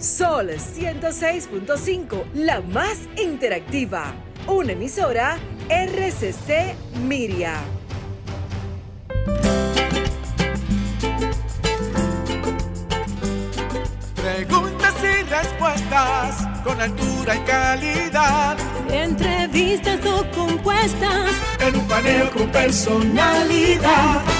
Sol 106.5, la más interactiva. Una emisora RCC Miria. Preguntas y respuestas con altura y calidad. Entrevistas o compuestas en un paneo con personalidad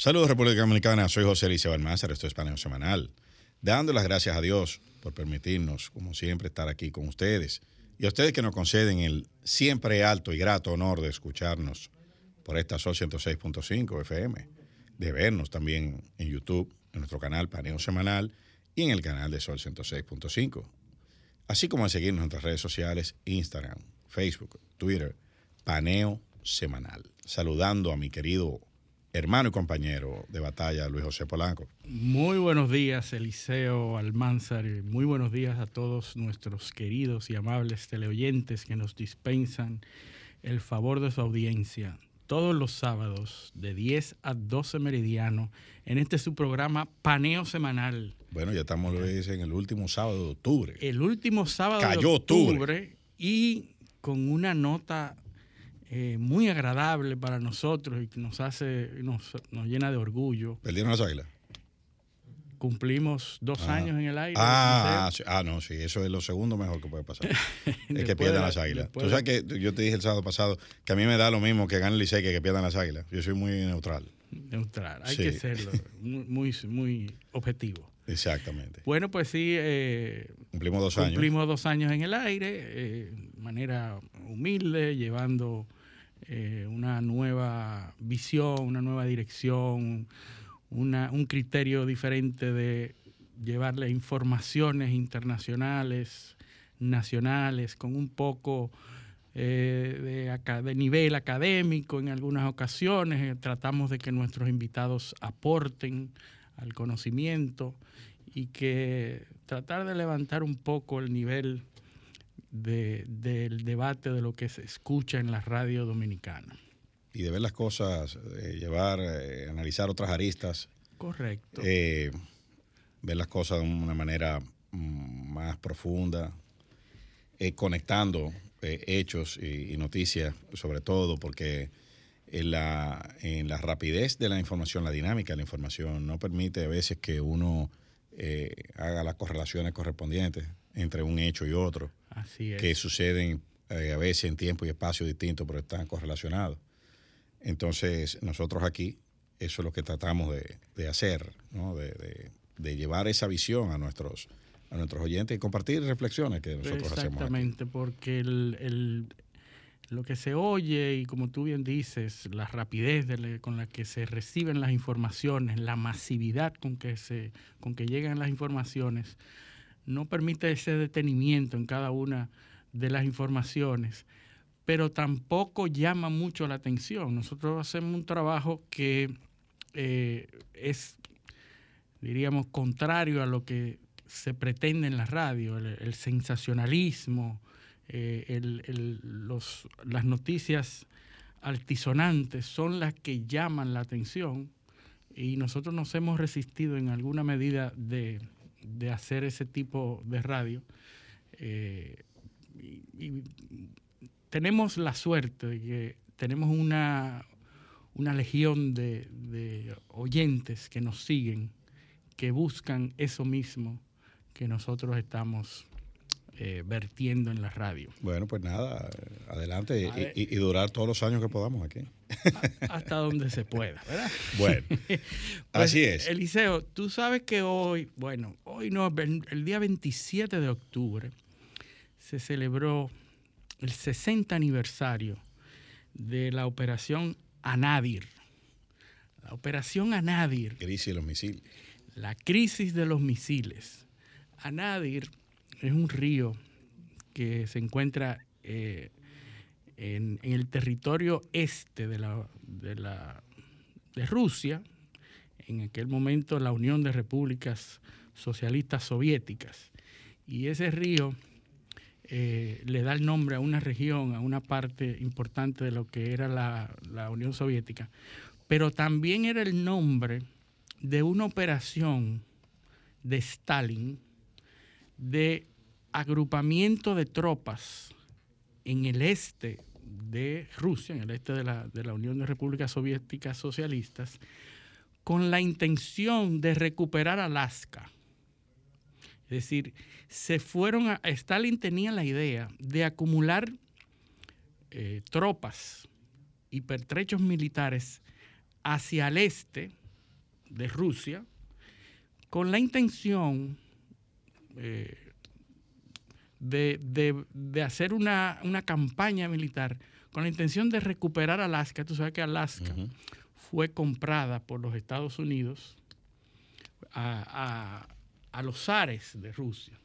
Saludos República Dominicana, soy José Eliseo Balmázar, esto es Paneo Semanal. Dando las gracias a Dios por permitirnos, como siempre, estar aquí con ustedes. Y a ustedes que nos conceden el siempre alto y grato honor de escucharnos por esta Sol 106.5 FM, de vernos también en YouTube, en nuestro canal Paneo Semanal y en el canal de Sol 106.5. Así como a seguirnos en nuestras redes sociales, Instagram, Facebook, Twitter, Paneo Semanal. Saludando a mi querido hermano y compañero de batalla, Luis José Polanco. Muy buenos días, Eliseo Almanzar. Muy buenos días a todos nuestros queridos y amables teleoyentes que nos dispensan el favor de su audiencia todos los sábados de 10 a 12 meridiano en este su programa Paneo Semanal. Bueno, ya estamos Luis, en el último sábado de octubre. El último sábado de octubre y con una nota eh, muy agradable para nosotros y que nos hace, nos, nos llena de orgullo. ¿Perdieron las águilas? Cumplimos dos ah. años en el aire. Ah, ah, no, sí, eso es lo segundo mejor que puede pasar. es que pierdan las águilas. Tú sabes que yo te dije el sábado pasado que a mí me da lo mismo que gane el Licey que que pierdan las águilas. Yo soy muy neutral. Neutral, hay que serlo, muy, muy objetivo. Exactamente. Bueno, pues sí. Eh, cumplimos dos años. Cumplimos dos años en el aire, eh, de manera humilde, llevando eh, una nueva visión, una nueva dirección, un criterio diferente de llevarle informaciones internacionales, nacionales, con un poco eh, de, nivel académico en algunas ocasiones. Eh, tratamos de que nuestros invitados aporten al conocimiento y que tratar de levantar un poco el nivel del debate de lo que se escucha en la radio dominicana. Y de ver las cosas, llevar, eh, analizar otras aristas. Correcto. Eh, ver las cosas de una manera mm, más profunda, eh, conectando hechos y, noticias, sobre todo, porque en la, en la rapidez de la información, la dinámica de la información, no permite a veces que uno haga las correlaciones correspondientes entre un hecho y otro que suceden eh, a veces en tiempo y espacio distintos, pero están correlacionados. Entonces, nosotros aquí, eso es lo que tratamos de, hacer, ¿no? de, llevar esa visión a nuestros, a nuestros oyentes y compartir reflexiones que nosotros hacemos. Exactamente, porque el, lo que se oye y como tú bien dices, la rapidez con la que se reciben las informaciones, la masividad con que, se, con que llegan las informaciones, no permite ese detenimiento en cada una de las informaciones, pero tampoco llama mucho la atención. Nosotros hacemos un trabajo que eh, es, diríamos, contrario a lo que se pretende en la radio, el, sensacionalismo, eh, las noticias altisonantes son las que llaman la atención y nosotros nos hemos resistido en alguna medida de de hacer ese tipo de radio. Eh, y, tenemos la suerte de que tenemos una, una legión de, oyentes que nos siguen, que buscan eso mismo que nosotros estamos eh, vertiendo en la radio. Bueno, pues nada, adelante y, durar todos los años que podamos aquí. Hasta donde se pueda, ¿verdad? Bueno, pues, así es. Eliseo, tú sabes que hoy, bueno, hoy no, el día 27 de octubre se celebró el 60 aniversario de la operación Anadir. La operación Anadir. Crisis de los misiles. La crisis de los misiles. Anadir es un río que se encuentra eh, en, el territorio este de, la, de, la, de Rusia, en aquel momento la Unión de Repúblicas Socialistas Soviéticas. Y ese río eh, le da el nombre a una región, a una parte importante de lo que era la, la Unión Soviética, pero también era el nombre de una operación de Stalin de agrupamiento de tropas en el este de Rusia, en el este de la, de la Unión de Repúblicas Soviéticas Socialistas, con la intención de recuperar Alaska. Es decir, se fueron a. Stalin tenía la idea de acumular eh, tropas y pertrechos militares hacia el este de Rusia con la intención eh, de, hacer una, campaña militar con la intención de recuperar Alaska. Tú sabes que Alaska fue comprada por los Estados Unidos a, los zares de Rusia.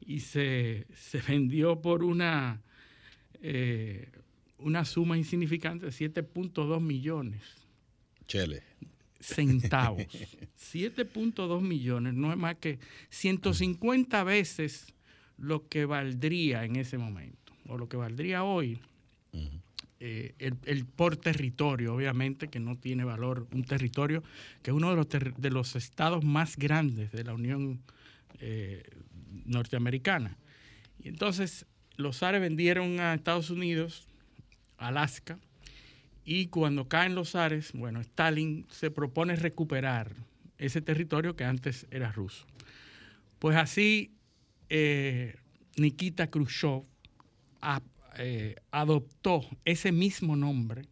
Y se, vendió por una, eh, una suma insignificante de 7.2 millones. Chele centavos. 7.2 millones, no es más que 150 veces lo que valdría en ese momento, o lo que valdría hoy, eh, el, por territorio, obviamente, que no tiene valor, un territorio que es uno de los, de los estados más grandes de la Unión eh, Norteamericana. Y entonces los Ares vendieron a Estados Unidos, Alaska, y cuando caen los Ares, bueno, Stalin se propone recuperar ese territorio que antes era ruso. Pues así eh, Nikita Khrushchev eh, adoptó ese mismo nombre,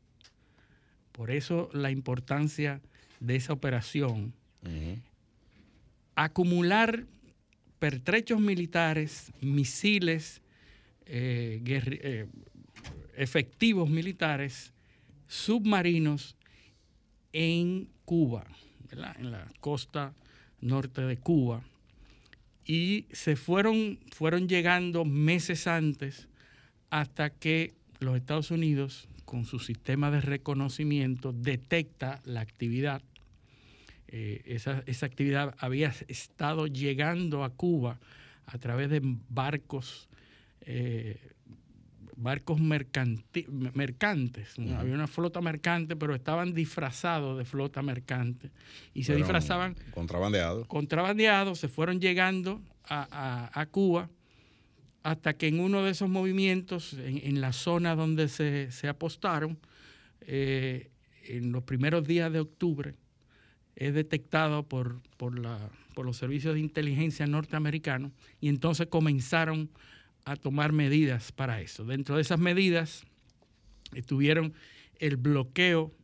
por eso la importancia de esa operación, acumular pertrechos militares, misiles, eh, efectivos militares, submarinos en Cuba, en la costa norte de Cuba y se fueron, fueron llegando meses antes hasta que los Estados Unidos, con su sistema de reconocimiento, detecta la actividad. Eh, esa, actividad había estado llegando a Cuba a través de barcos eh, barcos mercantes. Había una flota mercante, pero estaban disfrazados de flota mercante. Y se disfrazaban. Contrabandeados. Contrabandeados, se fueron llegando a, Cuba hasta que en uno de esos movimientos, en, la zona donde se, apostaron, eh, en los primeros días de octubre, es detectado por, por, la, por los servicios de inteligencia norteamericanos y entonces comenzaron a tomar medidas para eso. Dentro de esas medidas estuvieron el bloqueo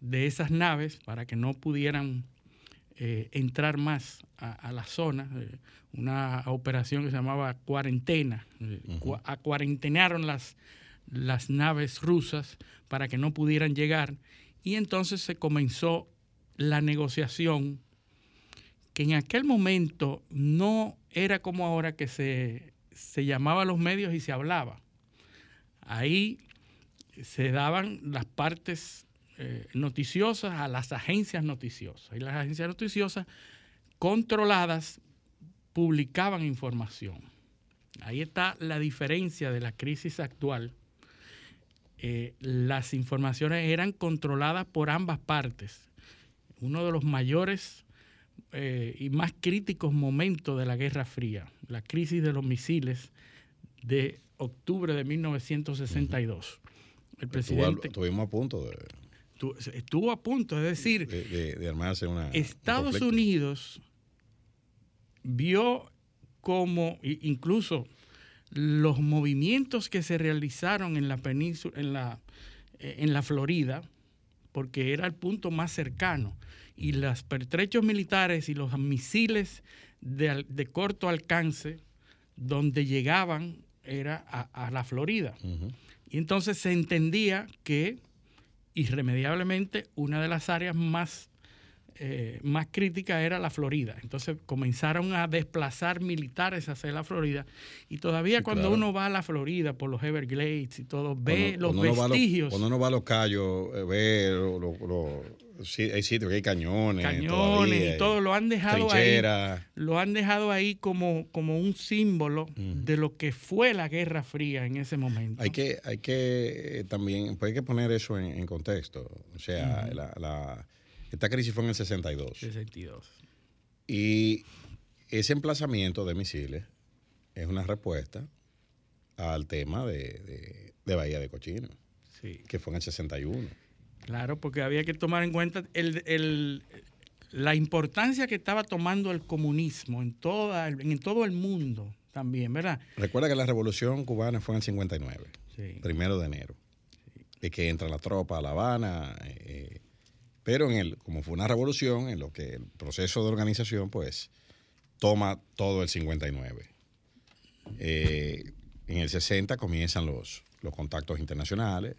de esas naves para que no pudieran eh, entrar más a, la zona, eh, una operación que se llamaba cuarentena. Eh, acuarentenaron las, las naves rusas para que no pudieran llegar y entonces se comenzó la negociación que en aquel momento no era como ahora que se se llamaba a los medios y se hablaba. Ahí se daban las partes eh, noticiosas a las agencias noticiosas. Y las agencias noticiosas controladas publicaban información. Ahí está la diferencia de la crisis actual. Eh, las informaciones eran controladas por ambas partes. Uno de los mayores eh, y más críticos momentos de la Guerra Fría, la crisis de los misiles de octubre de 1962. El presidente... Estuvimos a punto de... Estuvo a punto, es decir, de, armarse una... Estados Unidos vio como incluso los movimientos que se realizaron en la península, en la, en la Florida, porque era el punto más cercano y los pertrechos militares y los misiles de, corto alcance donde llegaban era a, la Florida. Y entonces se entendía que irremediablemente una de las áreas más, eh, más críticas era la Florida. Entonces comenzaron a desplazar militares hacia la Florida. Y todavía Sí, cuando claro. uno va a la Florida por los Everglades y todo, ve Cuando- los cuando uno los- vestigios. cuando uno va a los callos, eh, ve lo- lo- lo- sí, hay sitios que hay cañones. cañones todavía, y todo lo han dejado ahí lo han dejado ahí como, como un símbolo de lo que fue la Guerra Fría en ese momento. Hay que, hay que eh, también, pues hay que poner eso en, en contexto. O sea, la, la- esta crisis fue en el 62. 62. Y ese emplazamiento de misiles es una respuesta al tema de, de- de Bahía de Cochino, Sí. que fue en el 61. Claro, porque había que tomar en cuenta el, el- la importancia que estaba tomando el comunismo en, toda, en todo el mundo también, ¿verdad? Recuerda que la revolución cubana fue en el 59, Sí. primero de enero. De que entra la tropa a La Habana. eh, pero en el, como fue una revolución, en lo que el proceso de organización, pues, toma todo el 59. Eh, en el 60 comienzan los, los contactos internacionales,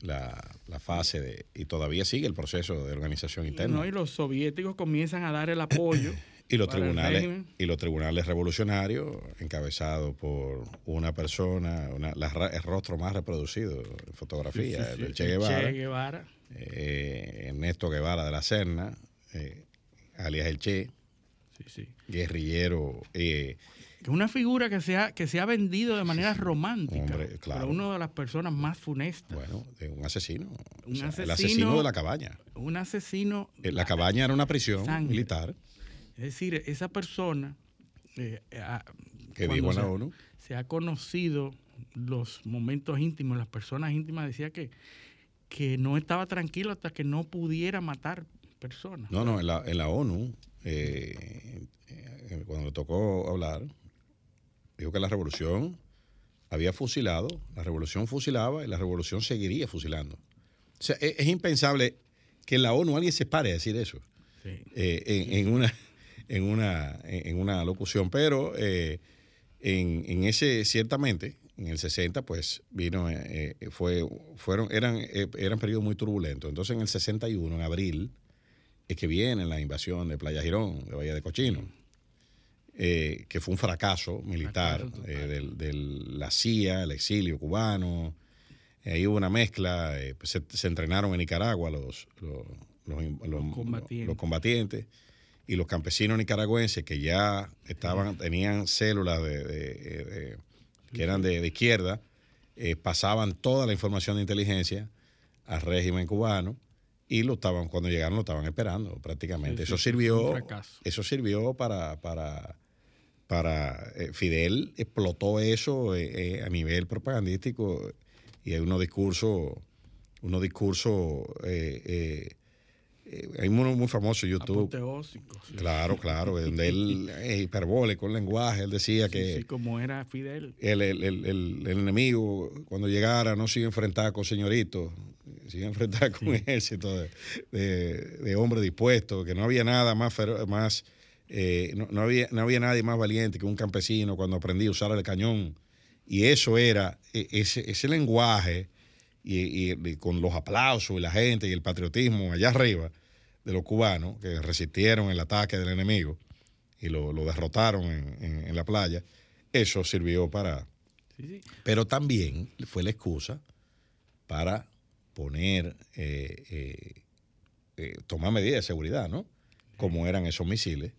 la, la fase de. Y todavía sigue el proceso de organización interna. ¿no? Y los soviéticos comienzan a dar el apoyo. Y los tribunales y los tribunales revolucionarios encabezados por una persona, una, la el rostro más reproducido en fotografía, Sí, sí, sí. el Che Guevara, Che Guevara. Eh, Ernesto Guevara de la Serna, eh, alias el Che, Sí, sí. guerrillero, eh, es una figura que se ha, que se ha vendido de manera romántica. Hombre, claro. Una de las personas más funestas. bueno, de un asesino, Un o sea, el asesino- de la cabaña. Un asesino. Eh, La cabaña era una prisión Sangre. militar Es decir, esa persona. eh, que dijo en la se- ONU. se ha conocido los momentos íntimos, las personas íntimas decía que, que no estaba tranquilo hasta que no pudiera matar personas. No, no, en la, en la ONU, eh, eh, cuando le tocó hablar, dijo que la revolución había fusilado, la revolución fusilaba y la revolución seguiría fusilando. O sea, es, es impensable que en la ONU alguien se pare a decir eso Sí. eh, en, en una, en, una, en una locución, pero eh, en, en ese, ciertamente, en el 60, pues vino, eh, eh, fue, fueron, eran, eh, eran periodos muy turbulentos. Entonces en el 61, en abril, es que viene la invasión de Playa Girón, de Bahía de Cochino, eh, que fue un fracaso militar eh, del- de la CIA, el exilio cubano. Ahí hubo una mezcla, pues, se, se entrenaron en Nicaragua los, los, los- los- combatientes. los combatientes y los campesinos nicaragüenses que ya estaban, tenían células de, de- de- que eran de, de izquierda, eh, pasaban toda la información de inteligencia al régimen cubano y lo estaban, cuando llegaron lo estaban esperando prácticamente. Sí, eso sí, sirvió, eso sirvió para, para, para eh, Fidel explotó eso eh, a nivel propagandístico y hay unos discursos, unos discursos, eh, hay uno muy famoso en YouTube. Sí. Claro, claro, donde él es hiperbólico el lenguaje, él decía Sí, que sí, como era Fidel. el, el- el- enemigo cuando llegara no se iba a enfrentar con señoritos, se iba a enfrentar con un ejército de, de, de hombres dispuestos, que no había nada más, más eh, no, no había, no había nadie más valiente que un campesino cuando aprendí a usar el cañón. Y eso era, e- ese, ese lenguaje, y, y- y con los aplausos y la gente y el patriotismo allá arriba de los cubanos que resistieron el ataque del enemigo y lo, lo derrotaron en- en- en la playa, eso sirvió para, Sí, sí. pero también fue la excusa para poner, eh, eh, eh, tomar medidas de seguridad, ¿no? Como eran esos misiles.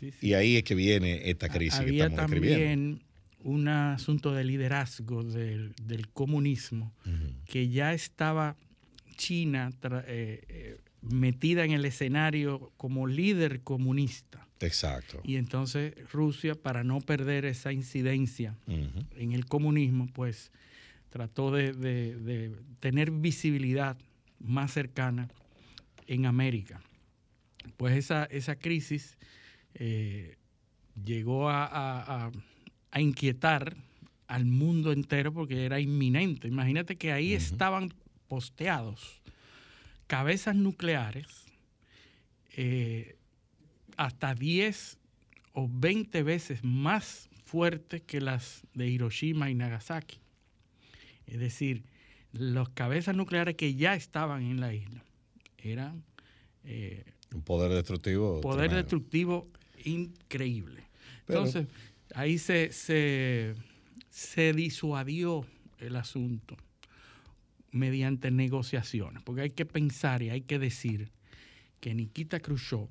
Sí. Y ahí es que viene esta crisis que estamos describiendo. Un asunto de liderazgo del, del comunismo que ya estaba China eh, eh, metida en el escenario como líder comunista. Exacto. Y entonces Rusia, para no perder esa incidencia en el comunismo, pues trató de, de- de tener visibilidad más cercana en América. Pues esa, esa crisis eh, llegó a, a- a- a inquietar al mundo entero porque era inminente. Imagínate que ahí estaban posteados cabezas nucleares eh, hasta 10 o 20 veces más fuertes que las de Hiroshima y Nagasaki. Es decir, los cabezas nucleares que ya estaban en la isla eran... Eh, un poder destructivo. Poder destructivo increíble. Entonces, ahí se, se, se disuadió el asunto mediante negociaciones, porque hay que pensar y hay que decir que Nikita Khrushchev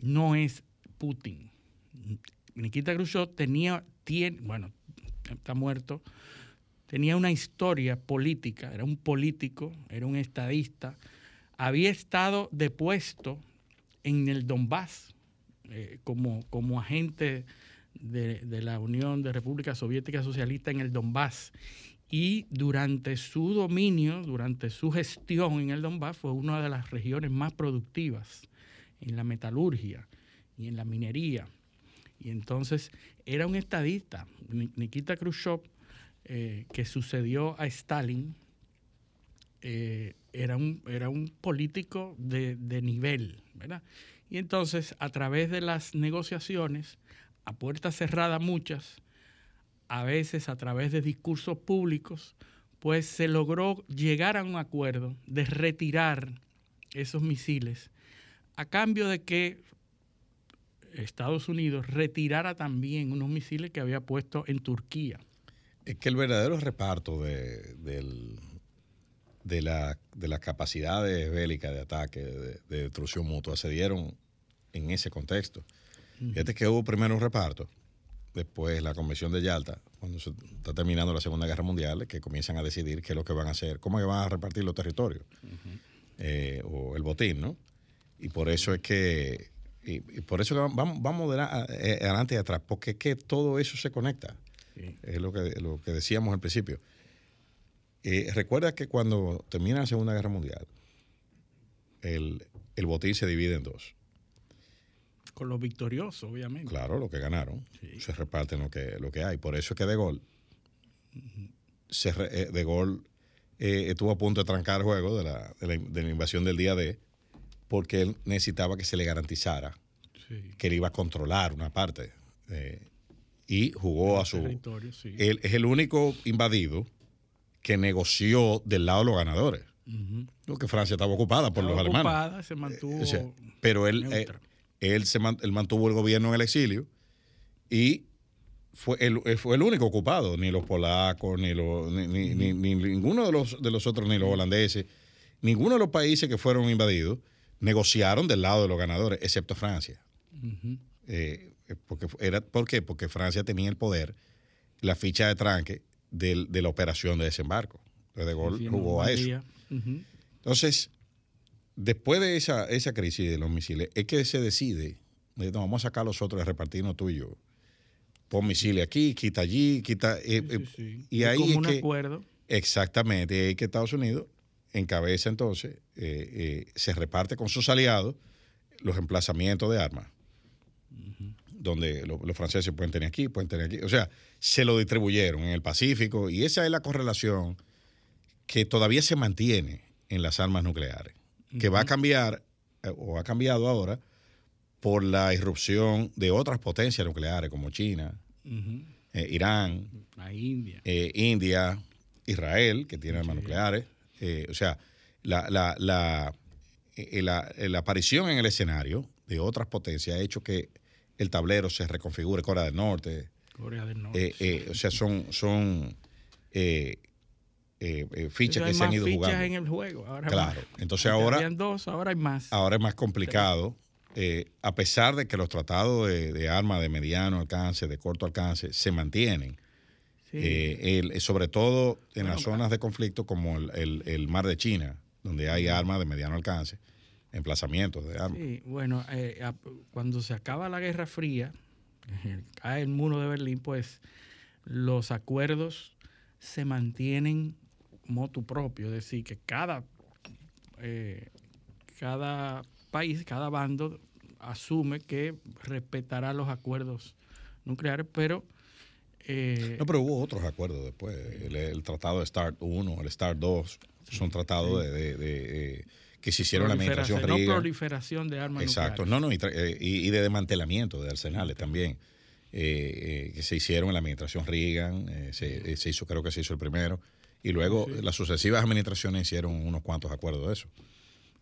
no es Putin. Nikita Khrushchev tenía, bueno, está muerto, tenía una historia política, era un político, era un estadista, había estado depuesto en el Donbass eh, como, como agente de, la Unión de Repúblicas Soviéticas Socialistas en el Donbass. Y durante su dominio, durante su gestión en el Donbass, fue una de las regiones más productivas en la metalurgia y en la minería. Y entonces era un estadista, Nikita Khrushchev, eh, que sucedió a Stalin, eh, era, un, era un político de, de nivel. Y entonces, a través de las negociaciones, a puerta cerrada muchas, a veces a través de discursos públicos, pues se logró llegar a un acuerdo de retirar esos misiles a cambio de que Estados Unidos retirara también unos misiles que había puesto en Turquía. Es que el verdadero reparto de, de, de las capacidades bélicas de ataque, de, destrucción mutua, se dieron en ese contexto. Fíjate que hubo primero un reparto, después la Convención de Yalta, cuando se está terminando la Segunda Guerra Mundial, que comienzan a decidir qué es lo que van a hacer, cómo van a repartir los territorios, eh, o el botín, ¿no? Y por eso es que y, por eso vamos, vamos eh, adelante y atrás, porque es que todo eso se conecta. Es lo que, lo que decíamos al principio. Eh, recuerda que cuando termina la Segunda Guerra Mundial, el, botín se divide en dos. Con los victoriosos, obviamente. Claro, lo que ganaron. Se reparten lo que, lo que hay. Por eso es que De Gaulle, se, eh, de Gaulle estuvo a punto de trancar el juego de la, de la invasión del día D porque él necesitaba que se le garantizara que él iba a controlar una parte. Eh, y jugó a su... Él es el único invadido que negoció del lado de los ganadores. que Francia estaba ocupada por los alemanes. se mantuvo. pero él, eh, él, se mantuvo el gobierno en el exilio y fue el, fue el único ocupado. Ni los polacos, ni, los, ni, ninguno de los, de los otros, ni los holandeses, ninguno de los países que fueron invadidos negociaron del lado de los ganadores, excepto Francia. Eh, porque era, ¿Por qué? Porque Francia tenía el poder, la ficha de tranque de la operación de desembarco. Entonces, De Gaulle jugó a eso. Entonces, después de esa, esa crisis de los misiles, es que se decide, vamos a sacar los otros, a repartirnos tú y yo. Pon misiles aquí, quita allí, quita... Eh, eh, y ahí como un acuerdo. Exactamente, y ahí que Estados Unidos encabeza entonces, eh, eh, se reparte con sus aliados los emplazamientos de armas, donde los franceses pueden tener aquí, pueden tener aquí. O sea, se lo distribuyeron en el Pacífico y esa es la correlación que todavía se mantiene en las armas nucleares, que va a cambiar eh, o ha cambiado ahora por la irrupción de otras potencias nucleares como China, Irán, India. India, Israel, que tiene armas nucleares. Eh, o sea, la, la, la, eh, la, aparición en el escenario de otras potencias ha hecho que el tablero se reconfigure. Corea del Norte. Corea del Norte. Eh, o sea, son, son fichas que se han ido jugando. en el juego. Ahora claro. Entonces ahora. dos, ahora hay más. Ahora es más complicado. a pesar de que los tratados de, de armas de mediano alcance, de corto alcance, se mantienen, eh, el, sobre todo en las zonas de conflicto como el, el, mar de China, donde hay armas de mediano alcance, emplazamientos de armas. Sí, bueno, eh, cuando se acaba la Guerra Fría, cae el muro de Berlín, pues los acuerdos se mantienen motu propio, es decir, que cada, eh, cada país, cada bando asume que respetará los acuerdos nucleares, pero eh, no, pero hubo otros acuerdos después. El, tratado de START 1, el START 2, son tratados de, que se hicieron en la administración No proliferación de armas Exacto, no, no, y, de desmantelamiento de arsenales también, eh, eh, que se hicieron en la administración Reagan, se, hizo, creo que se hizo el primero, Y luego las sucesivas administraciones hicieron unos cuantos acuerdos de eso.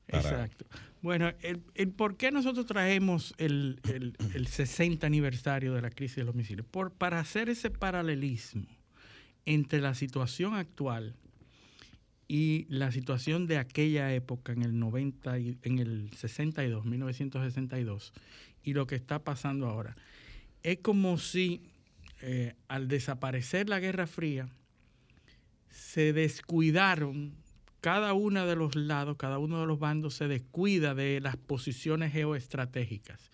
Exacto. Bueno, el, por qué nosotros traemos el, 60 aniversario de la crisis de los misiles, por, para hacer ese paralelismo entre la situación actual y la situación de aquella época en el 90 en el 62, 1962 y lo que está pasando ahora. Es como si eh, al desaparecer la Guerra Fría se descuidaron cada uno de los lados, cada uno de los bandos se descuida de las posiciones geoestratégicas.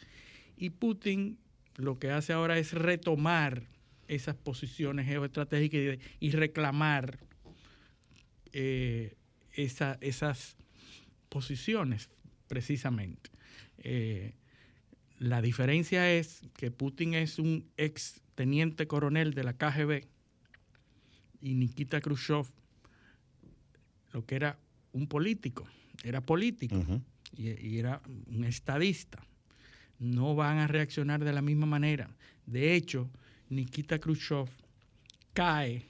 Y Putin lo que hace ahora es retomar esas posiciones geoestratégicas y, reclamar eh, esas posiciones precisamente. Eh, la diferencia es que Putin es un ex teniente coronel de la KGB y Nikita Khrushchev lo que era un político, era político y, era un estadista. No van a reaccionar de la misma manera. De hecho, Nikita Khrushchev cae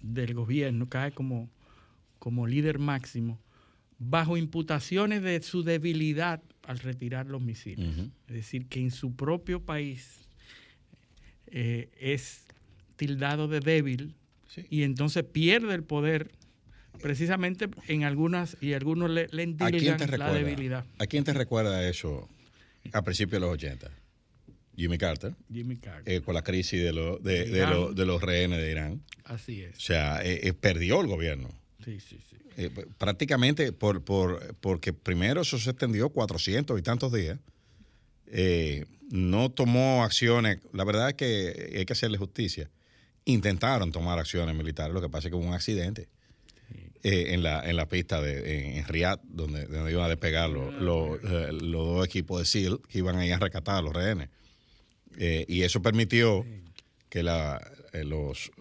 del gobierno, cae como, como líder máximo, bajo imputaciones de su debilidad al retirar los misiles. Es decir, que en su propio país eh, es tildado de débil y entonces pierde el poder precisamente en algunas y algunos le, le la debilidad. ¿A quién te recuerda eso a principios de los 80? Jimmy Carter. Jimmy Carter. Eh, con la crisis de, de, los rehenes de Irán. Así es. O sea, eh, eh, perdió el gobierno. Sí, sí, sí. prácticamente por, por, porque primero eso se extendió 400 y tantos días. no tomó acciones. La verdad es que hay que hacerle justicia. Intentaron tomar acciones militares, lo que pasa es que hubo un accidente eh, en, la, en la pista de en, Riyadh, donde, donde, iban a despegar los, ah, eh, los, dos equipos de SEAL que iban a ir a rescatar a los rehenes. Eh, y eso permitió que la, los,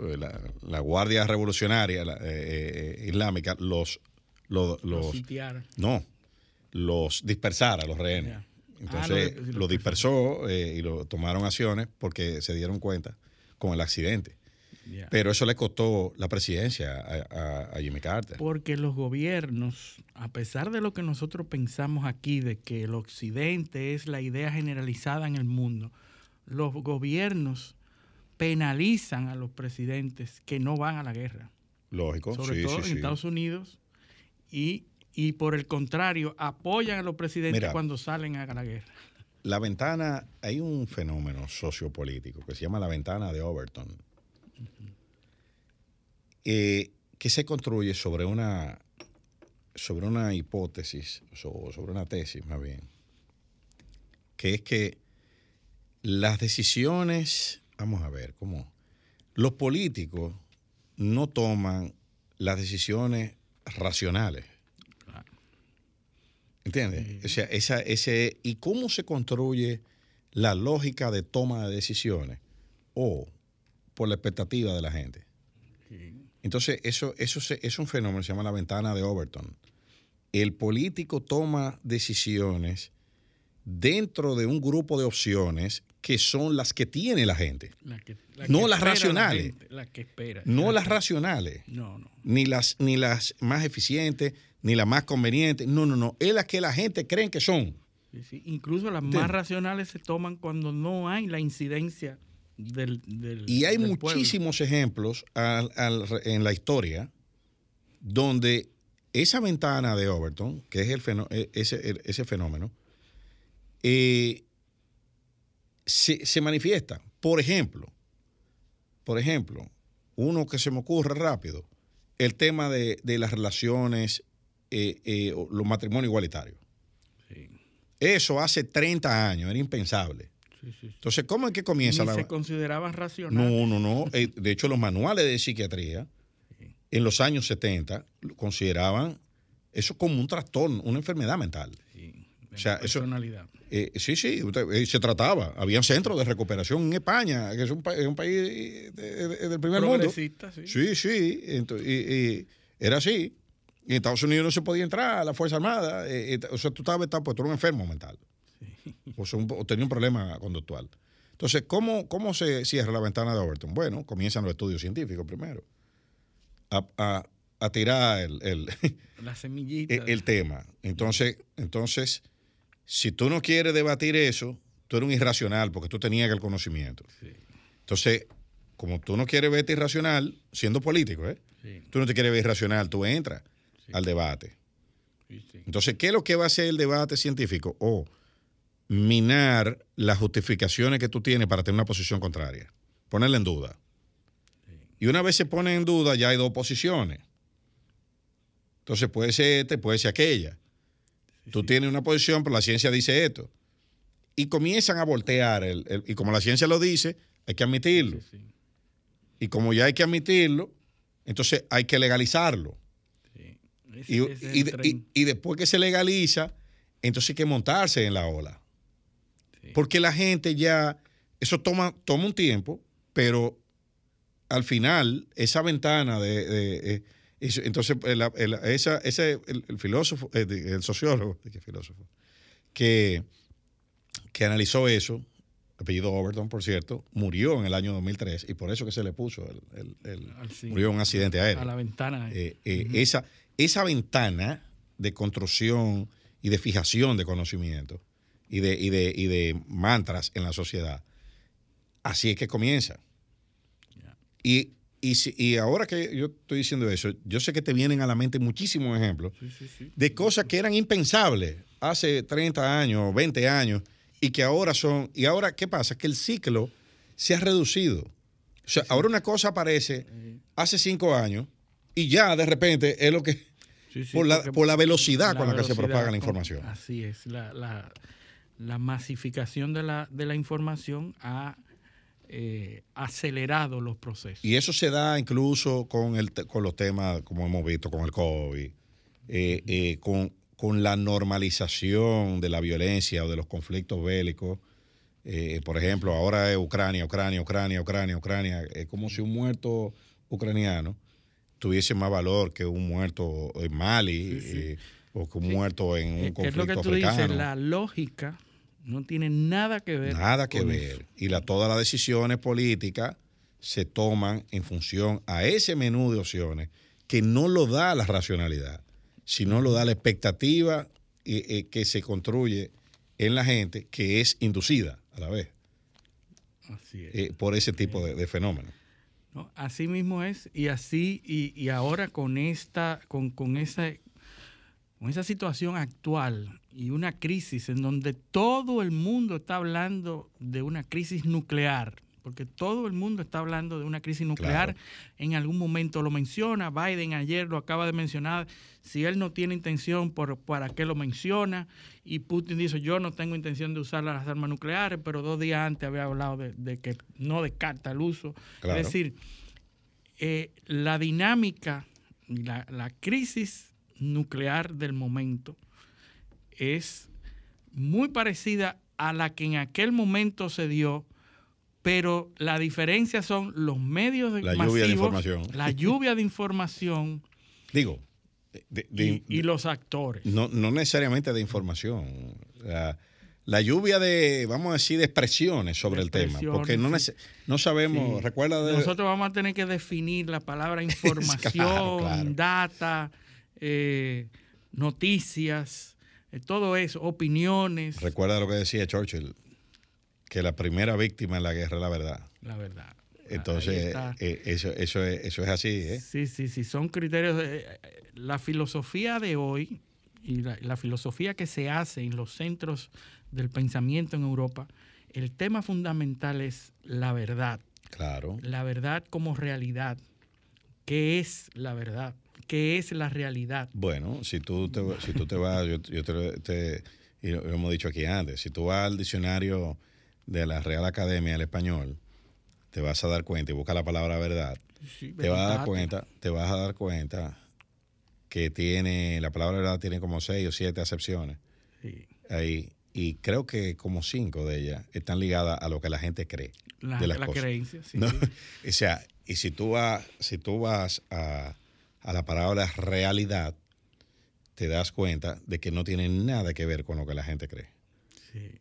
la, Guardia Revolucionaria Islámica los, los, los, no, los dispersara, los rehenes. Ah, Entonces lo, dispersó y lo tomaron acciones porque se dieron cuenta con el accidente. Pero eso le costó la presidencia a, Jimmy Carter. Porque los gobiernos, a pesar de lo que nosotros pensamos aquí, de que el occidente es la idea generalizada en el mundo, los gobiernos penalizan a los presidentes que no van a la guerra. Lógico. Sobre todo en Estados Unidos. Y, y, por el contrario, apoyan a los presidentes cuando salen a la guerra. La ventana, hay un fenómeno sociopolítico que se llama la ventana de Overton eh, que se construye sobre una, sobre una hipótesis, sobre una tesis más bien, que es que las decisiones, vamos a ver, ¿cómo? Los políticos no toman las decisiones racionales. ¿Entiendes? O sea, esa, ese, ¿y cómo se construye la lógica de toma de decisiones? O por la expectativa de la gente. Entonces, eso, eso es un fenómeno, se llama la ventana de Overton. El político toma decisiones dentro de un grupo de opciones que son las que tiene la gente. no las racionales. que espera. No las racionales. No, no. Ni las, ni las más eficientes, ni las más convenientes. No, no, no. Es las que la gente cree que son. Incluso las más racionales se toman cuando no hay la incidencia y hay muchísimos ejemplos en la historia donde esa ventana de Overton, que es el e, ese, fenómeno, eh, se, manifiesta. Por ejemplo, por ejemplo, uno que se me ocurre rápido, el tema de, las relaciones, eh, eh, los matrimonios igualitarios. Eso hace 30 años era impensable. Entonces, ¿cómo es que comienza la.? se consideraban racionales. No, no, no. Eh, de hecho, los manuales de psiquiatría en los años 70 consideraban eso como un trastorno, una enfermedad mental. Sí, o sea, personalidad. Eh, sí, sí, eh, se trataba. Había centros de recuperación en España, que es un, país del primer mundo. Sí, sí. sí y, era así. Y en Estados Unidos no se podía entrar a la Fuerza Armada. o sea, tú estabas, pues, tú eras un enfermo mental o, tenía un problema conductual. Entonces, ¿cómo, ¿cómo se cierra la ventana de Overton? Bueno, comienzan los estudios científicos primero. A, a tirar el, el, La semillita. el- el tema. Entonces, entonces, si tú no quieres debatir eso, tú eres un irracional porque tú te niegas el conocimiento. Entonces, como tú no quieres verte irracional, siendo político, ¿eh? Sí, tú no te quieres ver irracional, tú entras al debate. Entonces, ¿qué es lo que va a hacer el debate científico? O minar las justificaciones que tú tienes para tener una posición contraria, ponerla en duda. Y una vez se pone en duda, ya hay dos posiciones. Entonces puede ser este, puede ser aquella. tú tienes una posición, pero la ciencia dice esto. Y comienzan a voltear. el- el- y como la ciencia lo dice, hay que admitirlo. Sí, Y como ya hay que admitirlo, entonces hay que legalizarlo. Ese- ese y después que se legaliza, entonces hay que montarse en la ola. Porque la gente ya, eso toma, toma un tiempo, pero al final, esa ventana de... de- eh, entonces, el, el- esa- ese, el, el filósofo, eh, el sociólogo, ¿de qué filósofo? Que, que analizó eso, apellido Overton, por cierto, murió en el año 2003 y por eso que se le puso, el, el- el- Al- sí. murió en un accidente aéreo. A la ventana. Eh, eh, esa, esa ventana de construcción y de fijación de conocimiento y de, y de, y de mantras en la sociedad, así es que comienza. Y, y, si- y ahora que yo estoy diciendo eso, yo sé que te vienen a la mente muchísimos ejemplos Sí, sí, sí. de cosas que eran impensables hace 30 años, 20 años, y que ahora son, y ahora, ¿qué pasa? Que el ciclo se ha reducido. O sea, ahora una cosa aparece hace cinco años y ya de repente es lo que, por, la, por la velocidad con la que se propaga la información. Así es, la, la- la masificación de la, de la información ha eh, acelerado los procesos. Y eso se da incluso con, el, con los temas, como hemos visto, con el COVID, eh, eh, con, con la normalización de la violencia o de los conflictos bélicos. Eh, por ejemplo, ahora es Ucrania, Ucrania, Ucrania, Ucrania, Ucrania. Es como si un muerto ucraniano tuviese más valor que un muerto en Mali o que un muerto en un Eh, es conflicto lo que tú africano. dices, la lógica no tiene nada que ver. Nada que ver. eso. Y la, todas las decisiones políticas se toman en función a ese menú de opciones que no lo da la racionalidad, sino lo da la expectativa eh, eh, que se construye en la gente, que es inducida a la vez Así es. eh, por ese tipo de, de fenómenos. ¿no? Así mismo es, y así, y, y ahora con esta, con, con esa, con esa situación actual y una crisis en donde todo el mundo está hablando de una crisis nuclear, porque todo el mundo está hablando de una crisis nuclear, Claro. en algún momento lo menciona, Biden ayer lo acaba de mencionar, si él no tiene intención, ¿por, ¿para qué lo menciona? Y Putin dice, yo no tengo intención de usar las armas nucleares, pero dos días antes había hablado de, de que no descarta el uso. Claro. Es decir, eh, la dinámica, la, la crisis nuclear del momento es muy parecida a la que en aquel momento se dio, pero la diferencia son los medios de La lluvia de información. la lluvia de información Digo, de- de- y, y los actores. no, no necesariamente de información. La, la lluvia de, vamos a decir, de expresiones sobre De el tema, porque no, sabemos, Sí. recuerda de... Nosotros vamos a tener que definir la palabra información, claro. data, eh, noticias, todo eso, opiniones, Recuerda lo que decía Churchill, que la primera víctima en la guerra es la verdad. la verdad. Entonces, está. eh, eso, eso, es, eso es así. ¿eh? Sí, sí, sí, son criterios. de- eh, la filosofía de hoy y la, la filosofía que se hace en los centros del pensamiento en Europa, el tema fundamental es la verdad. Claro. La verdad como realidad. ¿Qué es la verdad? ¿Qué es la realidad? Bueno, si tú te, si tú te vas, yo, yo te, te- y lo, hemos dicho aquí antes, si tú vas al diccionario de la Real Academia del Español, te vas a dar cuenta y busca la palabra verdad, Sí, te vas a dar cuenta, te vas a dar cuenta que tiene, la palabra verdad tiene como seis o siete acepciones Sí. ahí, y creo que como cinco de ellas están ligadas a lo que la gente cree. La, de las la cosas. creencia, sí, ¿no? sí. O sea, y si tú vas, si tú vas a, a la palabra realidad, te das cuenta de que no tiene nada que ver con lo que la gente cree. Sí.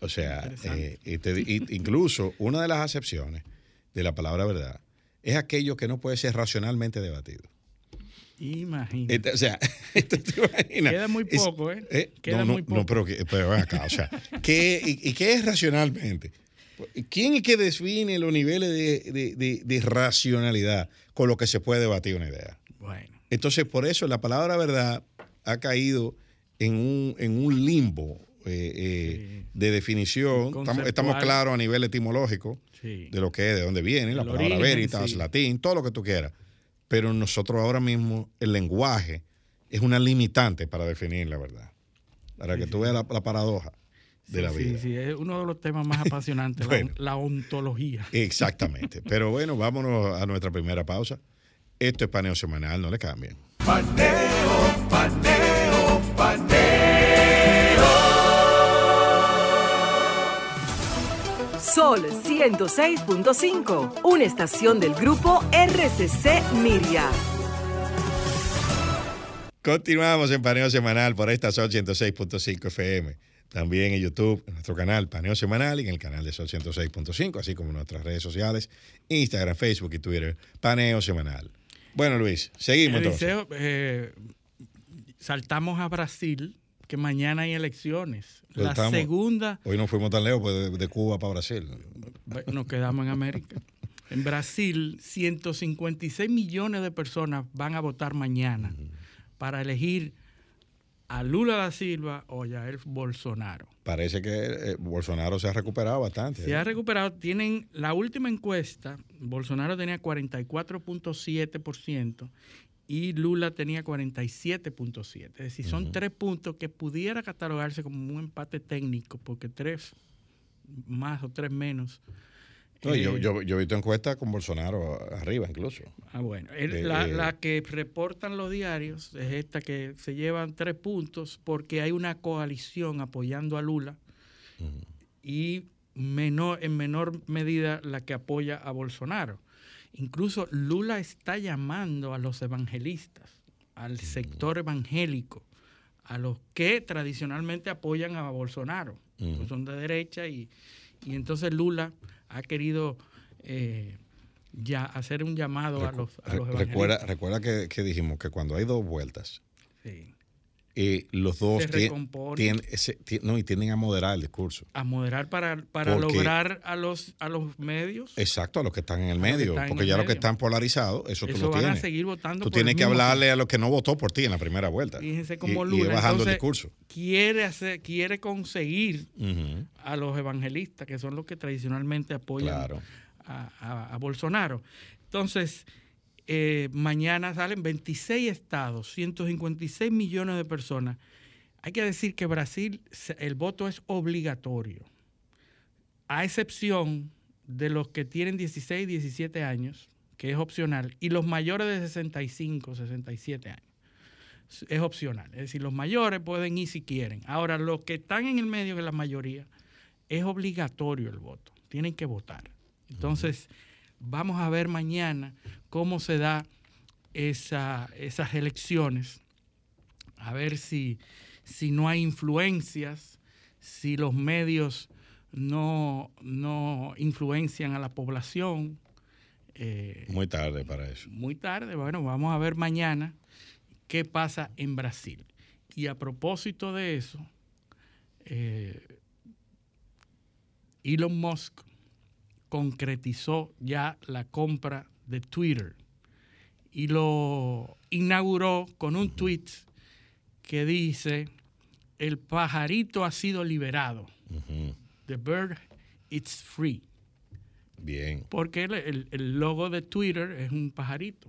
O sea, eh, y te- y- incluso una de las acepciones de la palabra verdad es aquello que no puede ser racionalmente debatido. Imagínate. O sea, esto te imaginas. Queda muy poco, ¿eh? eh, Queda no, no, muy no, poco. pero, que- pero ven acá, o sea, ¿qué, y, y qué es racionalmente? ¿Quién es que define los niveles de, de- de- de racionalidad con lo que se puede debatir una idea? Bueno, Entonces, por eso la palabra verdad ha caído en un, en un limbo eh, eh, de definición. Estamos, claros a nivel etimológico sí. de lo que es, de dónde viene, la palabra origen, veritas, sí. latín, todo lo que tú quieras. Pero nosotros ahora mismo, el lenguaje es una limitante para definir la verdad. Para que tú veas la, la paradoja de la vida. Sí, sí, es uno de los temas más apasionantes, la, ontología. Exactamente. Pero bueno, vámonos a nuestra primera pausa. Esto es paneo semanal, no le cambien. Paneo, paneo, paneo. Sol 106.5, una estación del grupo RCC Miria. Continuamos en Paneo Semanal por esta Sol 106.5 FM. También en YouTube, en nuestro canal Paneo Semanal y en el canal de Sol 106.5, así como en nuestras redes sociales, Instagram, Facebook y Twitter, Paneo Semanal. Bueno, Luis, seguimos entonces. Eliseo, eh, saltamos a Brasil, que mañana hay elecciones. Pues la estamos- segunda, Hoy no fuimos tan lejos pues, de, de Cuba para Brasil. nos quedamos en América. En Brasil, 156 millones de personas van a votar mañana para elegir a Lula da Silva o a Jair Bolsonaro. Parece que eh, Bolsonaro se ha recuperado bastante. Se ¿eh? ha recuperado, tienen la última encuesta, Bolsonaro tenía 44.7% y Lula tenía 47.7%. Es decir, son tres puntos que pudiera catalogarse como un empate técnico, porque tres más o tres menos. No, yo, eh, yo, yo he visto encuestas con Bolsonaro arriba incluso. Ah, bueno. El- Eh, la, eh. la que reportan los diarios es esta que se llevan tres puntos porque hay una coalición apoyando a Lula y menor, en menor medida la que apoya a Bolsonaro. Incluso Lula está llamando a los evangelistas, al sector evangélico, a los que tradicionalmente apoyan a Bolsonaro, Ujú. pues son de derecha y, y entonces Lula ha querido eh, ya hacer un llamado a Recu- los, a los recuerda evangelistas. recuerda que, que dijimos que cuando hay dos vueltas, Sí. Eh, los dos Se tien- recompone. tien- ese- tien- no, y tienden a moderar el discurso. a moderar para, para Porque- lograr a los, a los medios. Exacto, a los que están en el A medio, porque el ya los que están polarizados, eso, tú Eso lo van a tienes. seguir votando. Tú por tienes que hablarle a los que no votó por ti en la primera vuelta. Fíjense Y- cómo y, Lula ir bajando el discurso. quiere hacer, quiere conseguir a los evangelistas, que son los que tradicionalmente apoyan Claro. a, a- a Bolsonaro. Entonces, eh, mañana salen 26 estados, 156 millones de personas. Hay que decir que Brasil, el voto es obligatorio, a excepción de los que tienen 16 y 17 años, que es opcional, y los mayores de 65, 67 años. Es opcional. Es decir, los mayores pueden ir si quieren. Ahora, los que están en el medio, que es la mayoría, es obligatorio el voto. Tienen que votar. Entonces, vamos a ver mañana cómo se da esa- esas elecciones. A ver si, si no hay influencias, si los medios no, no influencian a la población. Eh, Muy tarde para eso. muy tarde. Bueno, vamos a ver mañana qué pasa en Brasil. Y a propósito de eso, eh, Elon Musk concretizó ya la compra de Twitter y lo inauguró con un tweet que dice, el pajarito ha sido liberado. The bird it's free. Bien. Porque el, el- el logo de Twitter es un pajarito.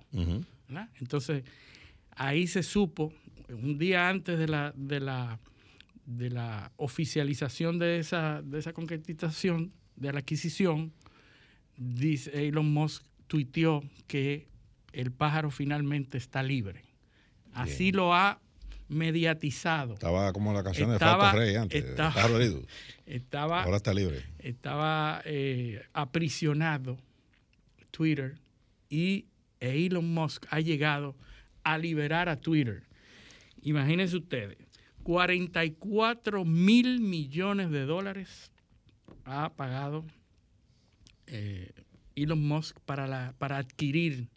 Entonces, ahí se supo, un día antes de la, de la, de la oficialización de esa, de esa concretización, de la adquisición, dice Elon Musk tuiteó que el pájaro finalmente está libre. Así Bien. lo ha mediatizado. Estaba como la canción Estaba- de Fausto Rey antes. estaba-. Estaba, Ahora está libre. estaba eh, aprisionado Twitter y Elon Musk ha llegado a liberar a Twitter. Imagínense ustedes, 44 mil millones de dólares ha pagado eh, Elon Musk para, la, para adquirir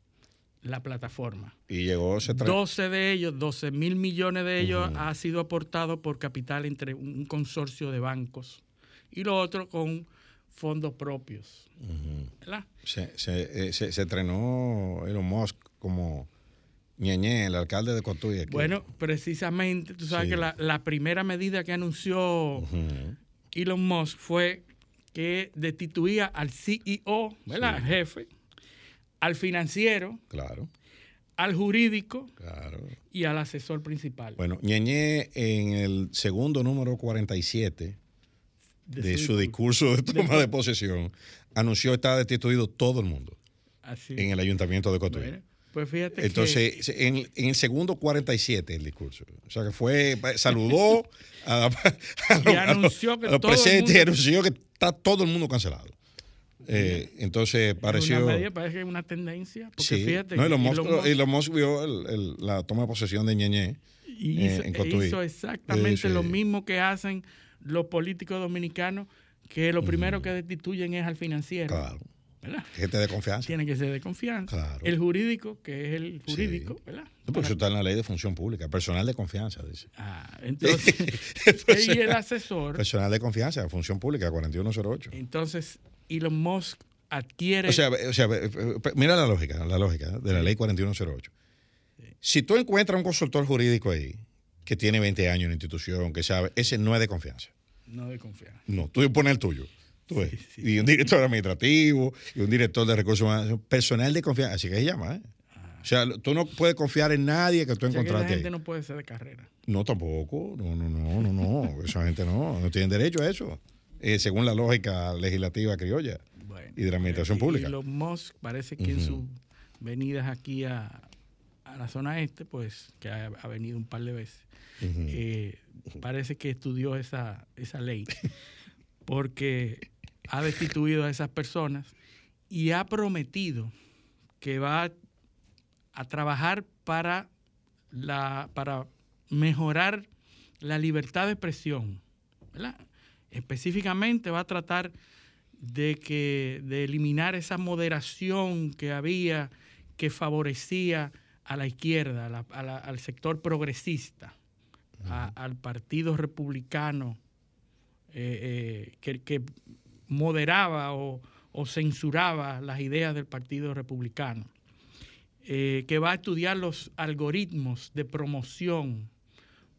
la plataforma. Y llegó ese 12 de ellos, 12 mil millones de ellos ha sido aportado por capital entre un consorcio de bancos y lo otro con fondos propios. se, se, eh, se, se, estrenó Elon Musk como Ñeñe, el alcalde de Cotuí. Bueno, precisamente, tú sabes que la, la, primera medida que anunció Elon Musk fue que destituía al CEO, ¿verdad? Al jefe, al financiero, claro. al jurídico claro. y al asesor principal. Bueno, Ñeñe en el segundo número 47 de, su, discurso de toma de, posesión anunció que estaba destituido todo el mundo en el ayuntamiento de Cotuí. pues fíjate Entonces, en, el segundo 47 el discurso. O sea, que fue, saludó a, anunció que los presidentes y anunció que está todo el mundo cancelado. Eh, entonces pareció. Una parece una tendencia. Porque fíjate. No, y lo Musk vio la toma de posesión de Ñeñé. Y hizo, en hizo exactamente lo mismo que hacen los políticos dominicanos, que lo primero que destituyen es al financiero. Claro. ¿Verdad? Que de confianza. Tiene que ser de confianza. Claro. El jurídico, que es el jurídico, ¿verdad? No, porque eso está en la ley de función pública, personal de confianza, dice. Ah, entonces, y el asesor. Personal de confianza, función pública, 4108. Entonces, Elon Musk adquiere. O sea, o sea, mira la lógica, la lógica de la ley 4108. Si tú encuentras un consultor jurídico ahí que tiene 20 años en la institución, que sabe, ese no es de confianza. No de confianza. No, tú pones el tuyo. Y un director administrativo, y un director de recursos humanos, personal de confianza, así que se llama, ¿eh? Ah. O sea, tú no puedes confiar en nadie que tú encontraste. esa gente no puede ser de carrera. No, tampoco. No, no, no, no, no. esa gente no. No tienen derecho a eso. Eh, según la lógica legislativa criolla y de la administración pública. Y los Musk parece que en sus venidas aquí a, la zona este, pues, que ha, venido un par de veces, eh, parece que estudió esa, esa ley, porque ha destituido a esas personas y ha prometido que va a trabajar para, la, para mejorar la libertad de expresión. Específicamente va a tratar de, que, de eliminar esa moderación que había que favorecía a la izquierda, al sector progresista, al Partido Republicano, eh, eh, que, moderaba o, censuraba las ideas del Partido Republicano, eh, que va a estudiar los algoritmos de promoción,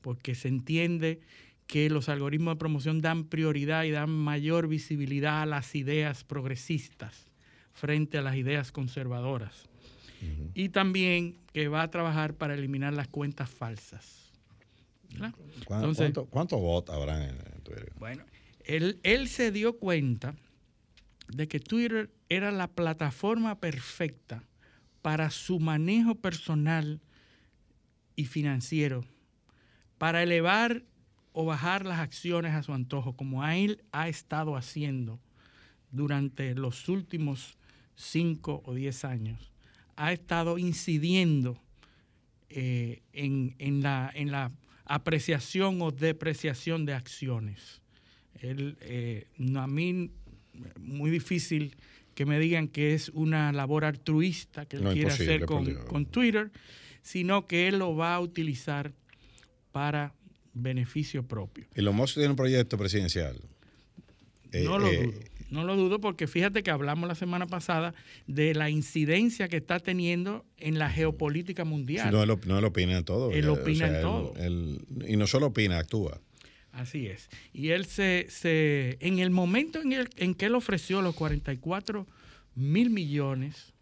porque se entiende que los algoritmos de promoción dan prioridad y dan mayor visibilidad a las ideas progresistas frente a las ideas conservadoras. Y también que va a trabajar para eliminar las cuentas falsas. ¿Cuántos ¿cuánto, votos habrán en, Twitter? Bueno, él, se dio cuenta de que Twitter era la plataforma perfecta para su manejo personal y financiero, para elevar o bajar las acciones a su antojo, como él ha estado haciendo durante los últimos cinco o diez años. Ha estado incidiendo eh, en, la, en, la, apreciación o depreciación de acciones. Él, eh, a mí, muy difícil que me digan que es una labor altruista que él quiere hacer con, con Twitter, sino que él lo va a utilizar para beneficio propio. ¿Y Musk tiene un proyecto presidencial? no lo eh, dudo. No lo dudo porque fíjate que hablamos la semana pasada de la incidencia que está teniendo en la geopolítica mundial. no, él, no opina en todo. Él opina en todo. y no solo opina, actúa. Así es. Y él se, se en el momento en, el, en que él ofreció los 44 mil millones,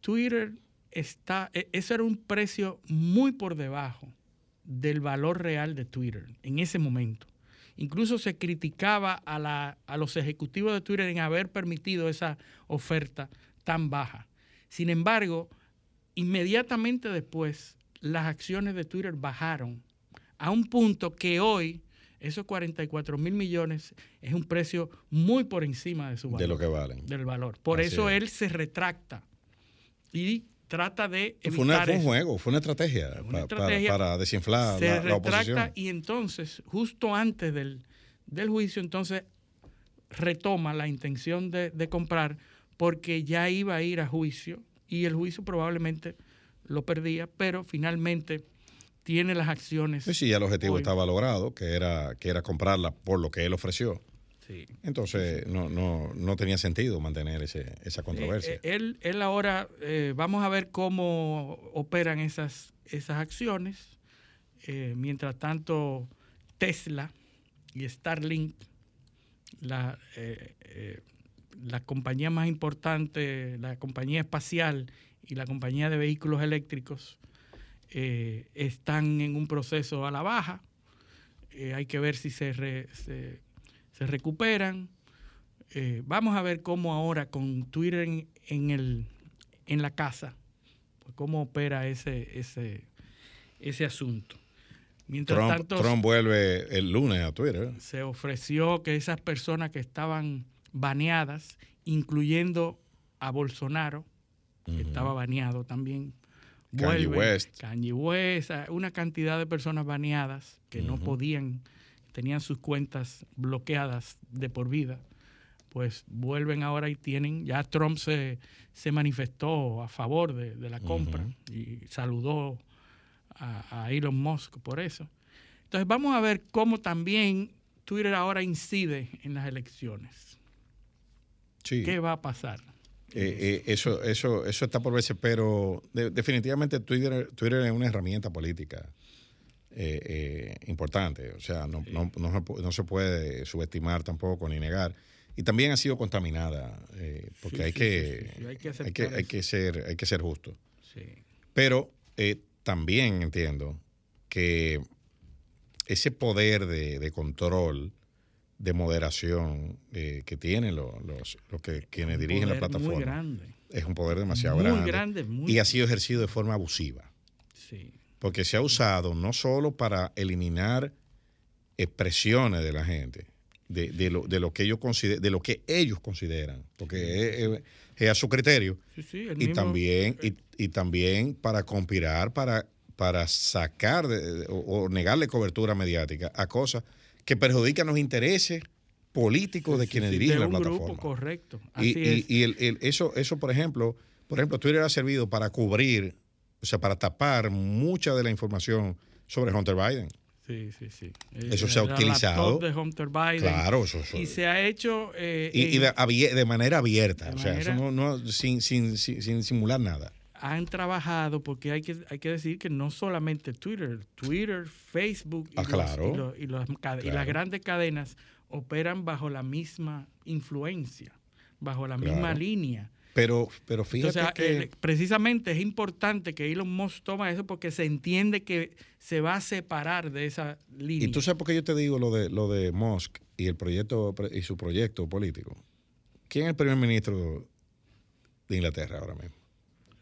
Twitter está, e, ese era un precio muy por debajo del valor real de Twitter en ese momento. Incluso se criticaba a, a los ejecutivos de Twitter en haber permitido esa oferta tan baja. Sin embargo, inmediatamente después, las acciones de Twitter bajaron a un punto que hoy esos 44 mil millones es un precio muy por encima de su valor. De lo que valen. Del valor. Por eso él se retracta y trata de evitar fue, un juego, fue una estrategia, para, desinflar se la, oposición. y entonces, justo antes del, juicio, entonces retoma la intención de, comprar porque ya iba a ir a juicio y el juicio probablemente lo perdía, pero finalmente tiene las acciones. Sí, sí, el objetivo estaba logrado, que era, que era comprarla por lo que él ofreció. Sí. Entonces No, no, no, tenía sentido mantener ese, esa controversia. Eh, él, él ahora, eh, vamos a ver cómo operan esas, esas acciones. Eh, mientras tanto, Tesla y Starlink, la, la compañía más importante, la compañía espacial y la compañía de vehículos eléctricos, están en un proceso a la baja. hay que ver si se, se se recuperan. Eh, vamos a ver cómo ahora con Twitter en, el, en la casa, pues cómo opera ese, ese, ese asunto. Mientras Trump, tanto, Trump vuelve el lunes a Twitter. Se ofreció que esas personas que estaban baneadas, incluyendo a Bolsonaro, que estaba baneado también, Kanye West. Kanye West, una cantidad de personas baneadas que no podían tenían sus cuentas bloqueadas de por vida, pues vuelven ahora y tienen, ya Trump se, se manifestó a favor de, la compra y saludó a, Elon Musk por eso. Entonces vamos a ver cómo también Twitter ahora incide en las elecciones. ¿Qué va a pasar? Eh, eh, eso, eso, eso está por verse, pero definitivamente Twitter, Twitter es una herramienta política eh, eh, importante. O sea, no, no, no, se puede subestimar tampoco ni negar. Y también ha sido contaminada, eh, porque hay, que, hay, que, hay, que, ser, hay que ser justo. Pero eh, también entiendo que ese poder de, control, de moderación que tienen los, los, que, quienes dirigen la plataforma. es un poder demasiado grande, y ha sido ejercido de forma abusiva. Sí. Porque se ha usado no solo para eliminar expresiones de la gente, de, lo, de lo, que ellos de lo que ellos consideran, porque es, a su criterio, y también y, también para conspirar, para para sacar o, negarle cobertura mediática a cosas que perjudican los intereses políticos de quienes dirigen la plataforma. correcto. y, y, el, eso, eso, por ejemplo, por ejemplo, Twitter ha servido para cubrir o sea, para tapar mucha de la información sobre Hunter Biden. Sí, sí, sí. Eso se ha utilizado. de Hunter Biden. Claro, eso, Y se ha hecho. Eh, y, de, manera abierta, o sea, eso no, sin, sin, sin, simular nada. Han trabajado, porque hay que, hay que decir que no solamente Twitter, Twitter, Facebook y, ah, claro. y, las grandes cadenas operan bajo la misma influencia, bajo la misma línea. Pero, pero fíjate que... Eh, precisamente es importante que Elon Musk toma eso porque se entiende que se va a separar de esa línea. Y tú sabes por qué yo te digo lo de, lo de Musk y, el proyecto, y su proyecto político. ¿Quién es el primer ministro de Inglaterra ahora mismo?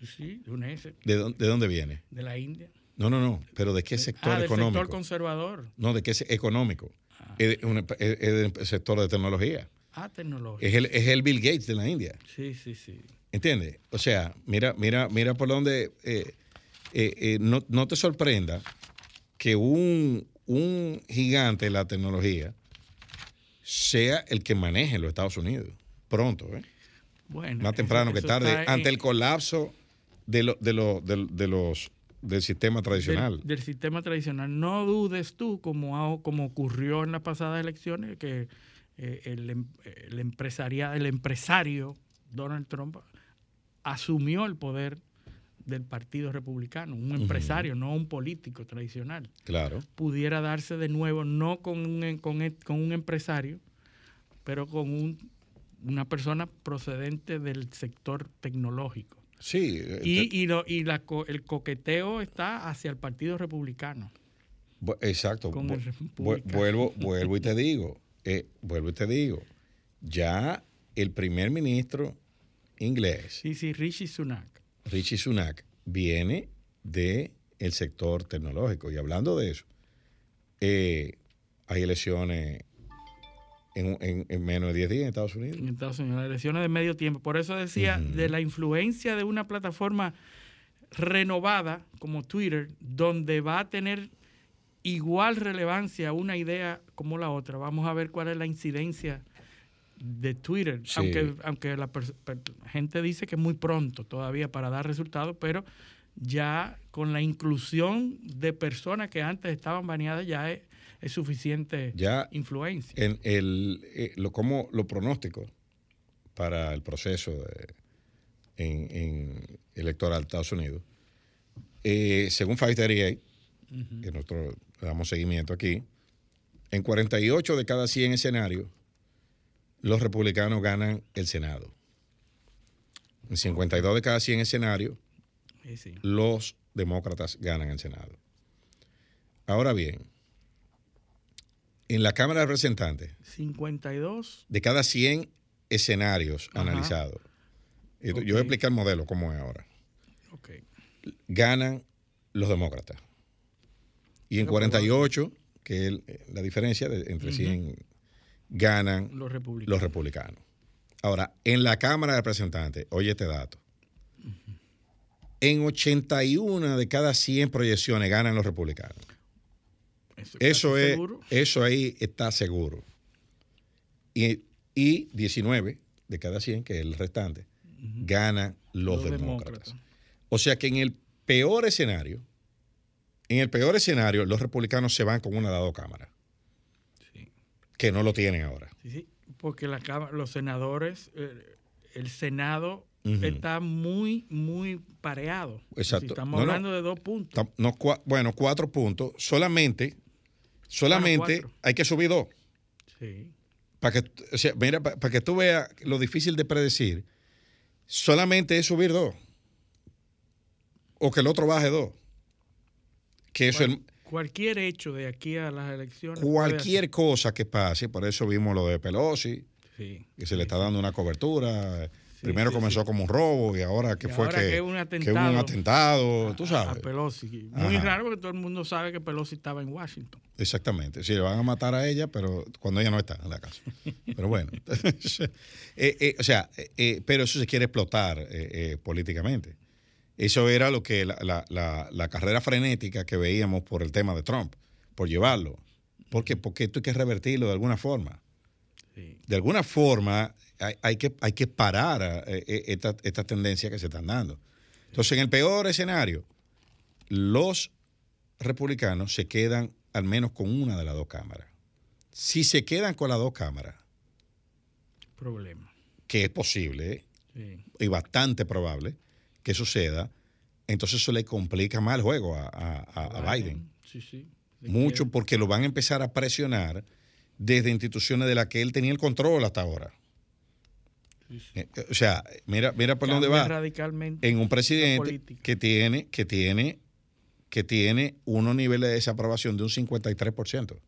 Sí, de un ese. ¿De, dónde, viene? De la India. No, no, no. Pero ¿de qué sector ah, económico? sector conservador. No, ¿de qué económico? Ah. Es, es, el sector de tecnología. Ah, tecnología. Es el, es el Bill Gates de la India. Sí, sí, sí. ¿Entiendes? O sea, mira, mira, mira por donde eh, eh, eh, no, te sorprenda que un, gigante de la tecnología sea el que maneje los Estados Unidos. Pronto, ¿eh? Bueno, Más temprano que tarde, ante el colapso de, lo, de, de, los del sistema tradicional. Del, sistema tradicional. No dudes tú, como, como ocurrió en las pasadas elecciones, que eh, el, em, el, el empresario Donald Trump asumió el poder del Partido Republicano, un empresario, no un político tradicional. Claro. Pudiera darse de nuevo, no con un, con, e, un empresario, pero con un, una persona procedente del sector tecnológico. Sí. Y, y, lo, y la, el coqueteo está hacia el Partido Republicano. Exacto. vuelvo, vuelvo y te digo, eh, vuelvo y te digo, ya el primer ministro inglés. Sí, sí, Rishi Sunak. Rishi Sunak viene del el sector tecnológico. Y hablando de eso, eh, hay elecciones en, menos de 10 días en Estados Unidos. En Estados Unidos, elecciones de medio tiempo. Por eso decía de la influencia de una plataforma renovada como Twitter, donde va a tener igual relevancia una idea como la otra. Vamos a ver cuál es la incidencia de Twitter, aunque, aunque la gente dice que es muy pronto todavía para dar resultados, pero ya con la inclusión de personas que antes estaban baneadas ya es, suficiente influencia. En el, eh, lo, como los pronósticos para el proceso en, electoral de Estados Unidos, eh, según Fighter que nosotros damos seguimiento aquí, en 48 de cada 100 escenarios, los republicanos ganan el Senado. En 52 de cada 100 escenarios, los demócratas ganan el Senado. Ahora bien, en la Cámara de Representantes, 52 de cada 100 escenarios analizados, yo voy a explicar el modelo cómo es ahora. Ganan los demócratas. Y en 48, que es la diferencia entre 100, ganan los republicanos. Ahora, en la Cámara de Representantes, oye este dato, en 81 de cada 100 proyecciones ganan los republicanos. Eso, es, eso ahí está seguro. Y, 19 de cada 100, que es el restante, ganan los, demócratas. O sea que en el peor escenario, en el peor escenario, los republicanos se van con una dado cámara. Que no lo tienen ahora. Sí, sí, porque la, los senadores, eh, el Senado está muy, muy pareado. Exacto. estamos hablando de dos puntos. bueno, cuatro puntos. Solamente, solamente hay que subir dos. Sí. Para que, mira, para, que tú veas lo difícil de predecir, solamente es subir dos. O que el otro baje dos. Que eso Cualquier hecho de aquí a las elecciones. Cualquier cosa que pase, por eso vimos lo de Pelosi, que se le está dando una cobertura. Primero comenzó como un robo y ahora que fue que, un atentado, un atentado, tú sabes. A Pelosi. Muy raro porque todo el mundo sabe que Pelosi estaba en Washington. Exactamente. Sí, le van a matar a ella, pero cuando ella no está en la casa. Pero bueno. Eh, eh, o sea, eh, pero eso se quiere explotar políticamente. Eso era lo que la, carrera frenética que veíamos por el tema de Trump, por llevarlo. Porque, porque esto hay que revertirlo de alguna forma. De alguna forma hay, que, hay que parar eh, eh, esta, esta tendencia que se están dando. Entonces, en el peor escenario, los republicanos se quedan al menos con una de las dos cámaras. Si se quedan con las dos cámaras, problema. Que es posible y bastante probable que suceda, entonces eso le complica más el juego a, Biden. Mucho porque lo van a empezar a presionar desde instituciones de las que él tenía el control hasta ahora. Eh, o sea, mira, mira por dónde va. en un presidente que tiene, que tiene, que tiene unos niveles de desaprobación de un 53%.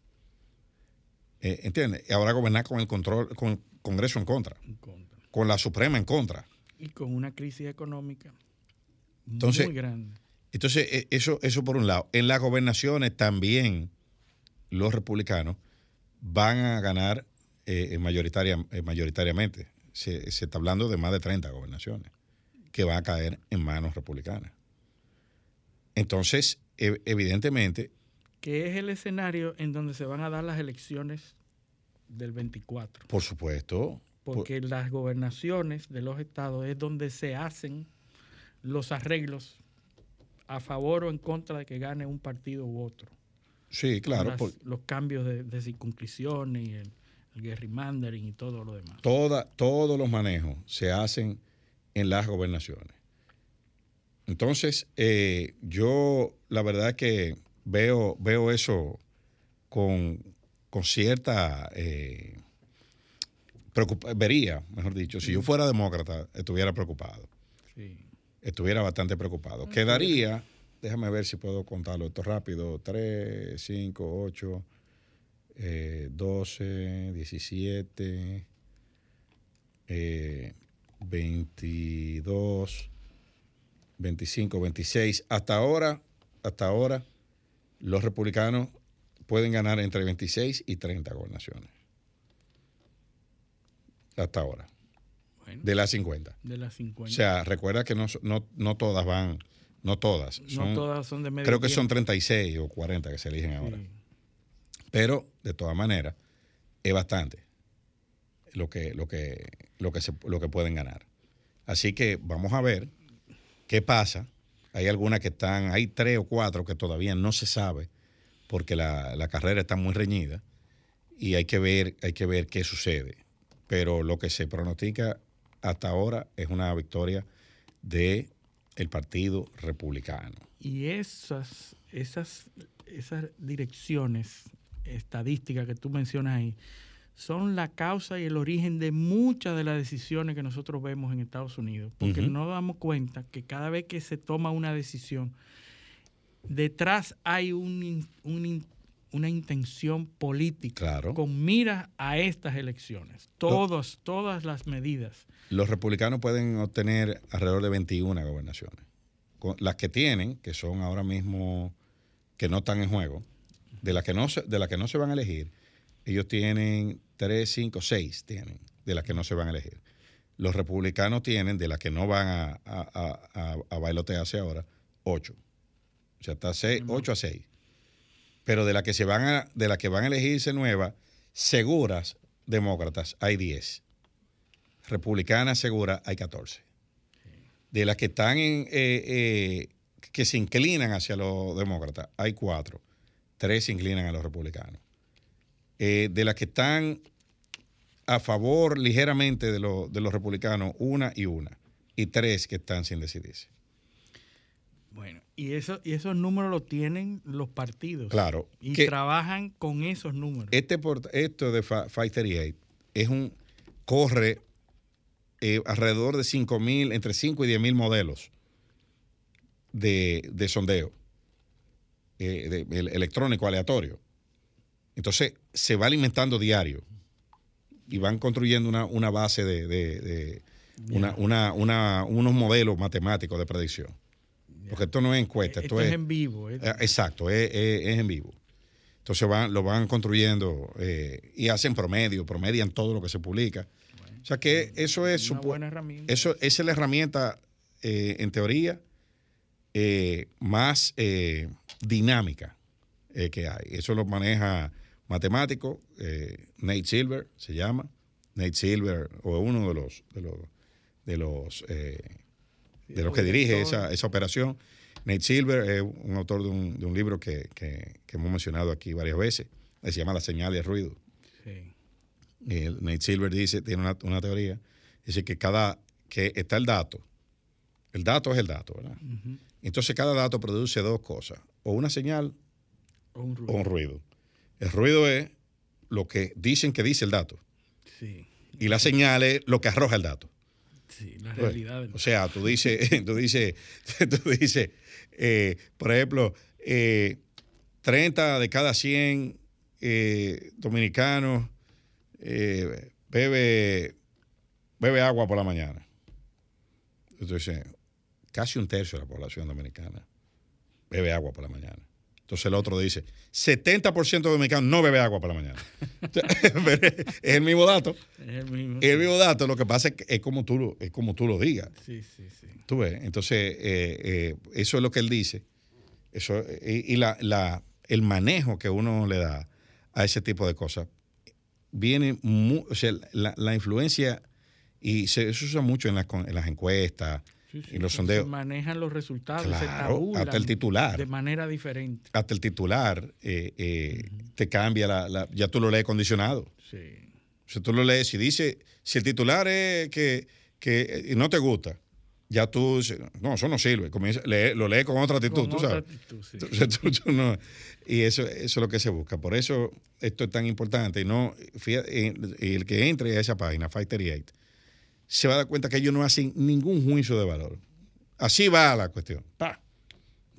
Eh, ¿Entiendes? Y ahora gobernar con el control, con el Congreso en contra, Con la Suprema en contra. Y con una crisis económica entonces, muy grande. Entonces, e, eso, eso por un lado. En las gobernaciones también los republicanos van a ganar eh, mayoritaria, mayoritariamente se, está hablando de más de 30 gobernaciones que van a caer en manos republicanas. Entonces, e, evidentemente... Que es el escenario en donde se van a dar las elecciones del 24. Por supuesto. Porque las gobernaciones de los estados es donde se hacen los arreglos a favor o en contra de que gane un partido u otro. Sí, claro. los cambios de, de circunscripciones y el, gerrymandering y todo lo demás. Toda, todos los manejos se hacen en las gobernaciones. Entonces, eh, yo la verdad que veo, veo eso con, cierta eh, vería, mejor dicho, si yo fuera demócrata, estuviera preocupado. Estuviera bastante preocupado. Quedaría, déjame ver si puedo contarlo esto rápido, 3, 5, 8, eh, 12, 17, eh, 22, 25, 26. Hasta ahora, hasta ahora, los republicanos pueden ganar entre 26 y 30 gobernaciones. Hasta ahora. de las 50. De las 50. O sea, recuerda que no, no, todas van, no todas. no todas son de medio Creo que son 36 o 40 que se eligen ahora. Pero, de todas maneras, es bastante. lo que, lo que, lo que, se, lo que pueden ganar. Así que vamos a ver qué pasa. Hay algunas que están, hay tres o cuatro que todavía no se sabe porque la, la carrera está muy reñida y hay que ver, hay que ver qué sucede. Pero lo que se pronostica hasta ahora es una victoria de Partido Republicano. Y esas, esas, esas direcciones estadísticas que tú mencionas ahí son la causa y el origen de muchas de las decisiones que nosotros vemos en Estados Unidos, porque no nos damos cuenta que cada vez que se toma una decisión, detrás hay un, una intención política con miras a estas elecciones. Todas, todas las medidas. Los republicanos pueden obtener alrededor de 21 gobernaciones. Las que tienen, que son ahora mismo, que no están en juego, de las que no se, de las que no se van a elegir, ellos tienen 3, 5, 6 tienen, de las que no se van a elegir. Los republicanos tienen, de las que no van a, a, a, bailotearse ahora, 8. O sea, está 6, 8 a 6. Pero de las que se van a, de las que van a elegirse nuevas, seguras demócratas, hay 10. Republicanas seguras, hay 14. De las que están en, eh, eh, que se inclinan hacia los demócratas, hay 4 tres se inclinan a los republicanos. Eh, de las que están a favor ligeramente de, de, los republicanos, una y una, y tres que están sin decidirse. Bueno, y, eso, y esos números los tienen los partidos. Claro. Y trabajan con esos números. Este esto de 538 es un, corre eh, alrededor de 5 mil, entre 5 y 10 mil modelos de, de sondeo. Eh, electrónico aleatorio. Entonces se va alimentando diario y van construyendo una, base de, unos modelos matemáticos de predicción. Porque esto no es encuesta, esto, es, en vivo. Eh, exacto, es, en vivo. Entonces van, lo van construyendo eh, y hacen promedio, promedian todo lo que se publica. o sea que eso es... Una buena herramienta. Eso, esa es la herramienta, en teoría, más dinámica eh, que hay. Eso lo maneja matemático, eh, Nate Silver se llama. Nate Silver, o uno de los de los de los, eh, de los que dirige esa, esa, operación. Nate Silver es un autor de un, de un libro que, que, hemos mencionado aquí varias veces, se llama La señal de ruido. Sí. Nate Silver dice, tiene una, una, teoría, dice que cada, que está el dato, el dato es el dato, ¿verdad? Entonces cada dato produce dos cosas, o una señal o un ruido. El ruido es lo que dicen que dice el dato. Sí. Y la señal es lo que arroja el dato. Sí, la realidad. o sea, tú dices, tú dices, tú dices eh, por ejemplo, 30 eh, de cada 100 eh, dominicanos bebe, bebe agua por la mañana. Entonces, casi un tercio de la población dominicana bebe agua por la mañana. Entonces el otro dice, 70% de dominicanos no bebe agua por la mañana. es el mismo dato. Es el mismo, el mismo dato. Lo que pasa es que es como tú, es como tú lo digas. Sí, sí, sí. Tú ves. Entonces, eh, eh, eso es lo que él dice. Eso, y, la, el manejo que uno le da a ese tipo de cosas viene, o sea, la, influencia, y se, usa mucho en, en las encuestas, y los sondeos. Se manejan los resultados, claro, hasta el titular. De manera diferente. Hasta el titular eh, eh, te cambia la, Ya tú lo lees condicionado. Sí. O sea, tú lo lees y dice, si el titular es que, que no te gusta, ya tú no, eso no sirve. Comienza, lo lees con otra actitud, tú sabes. y eso, eso es lo que se busca. Por eso esto es tan importante. Y no, fíjate, el que entre a esa página, 538, se va a dar cuenta que ellos no hacen ningún juicio de valor. Así va la cuestión.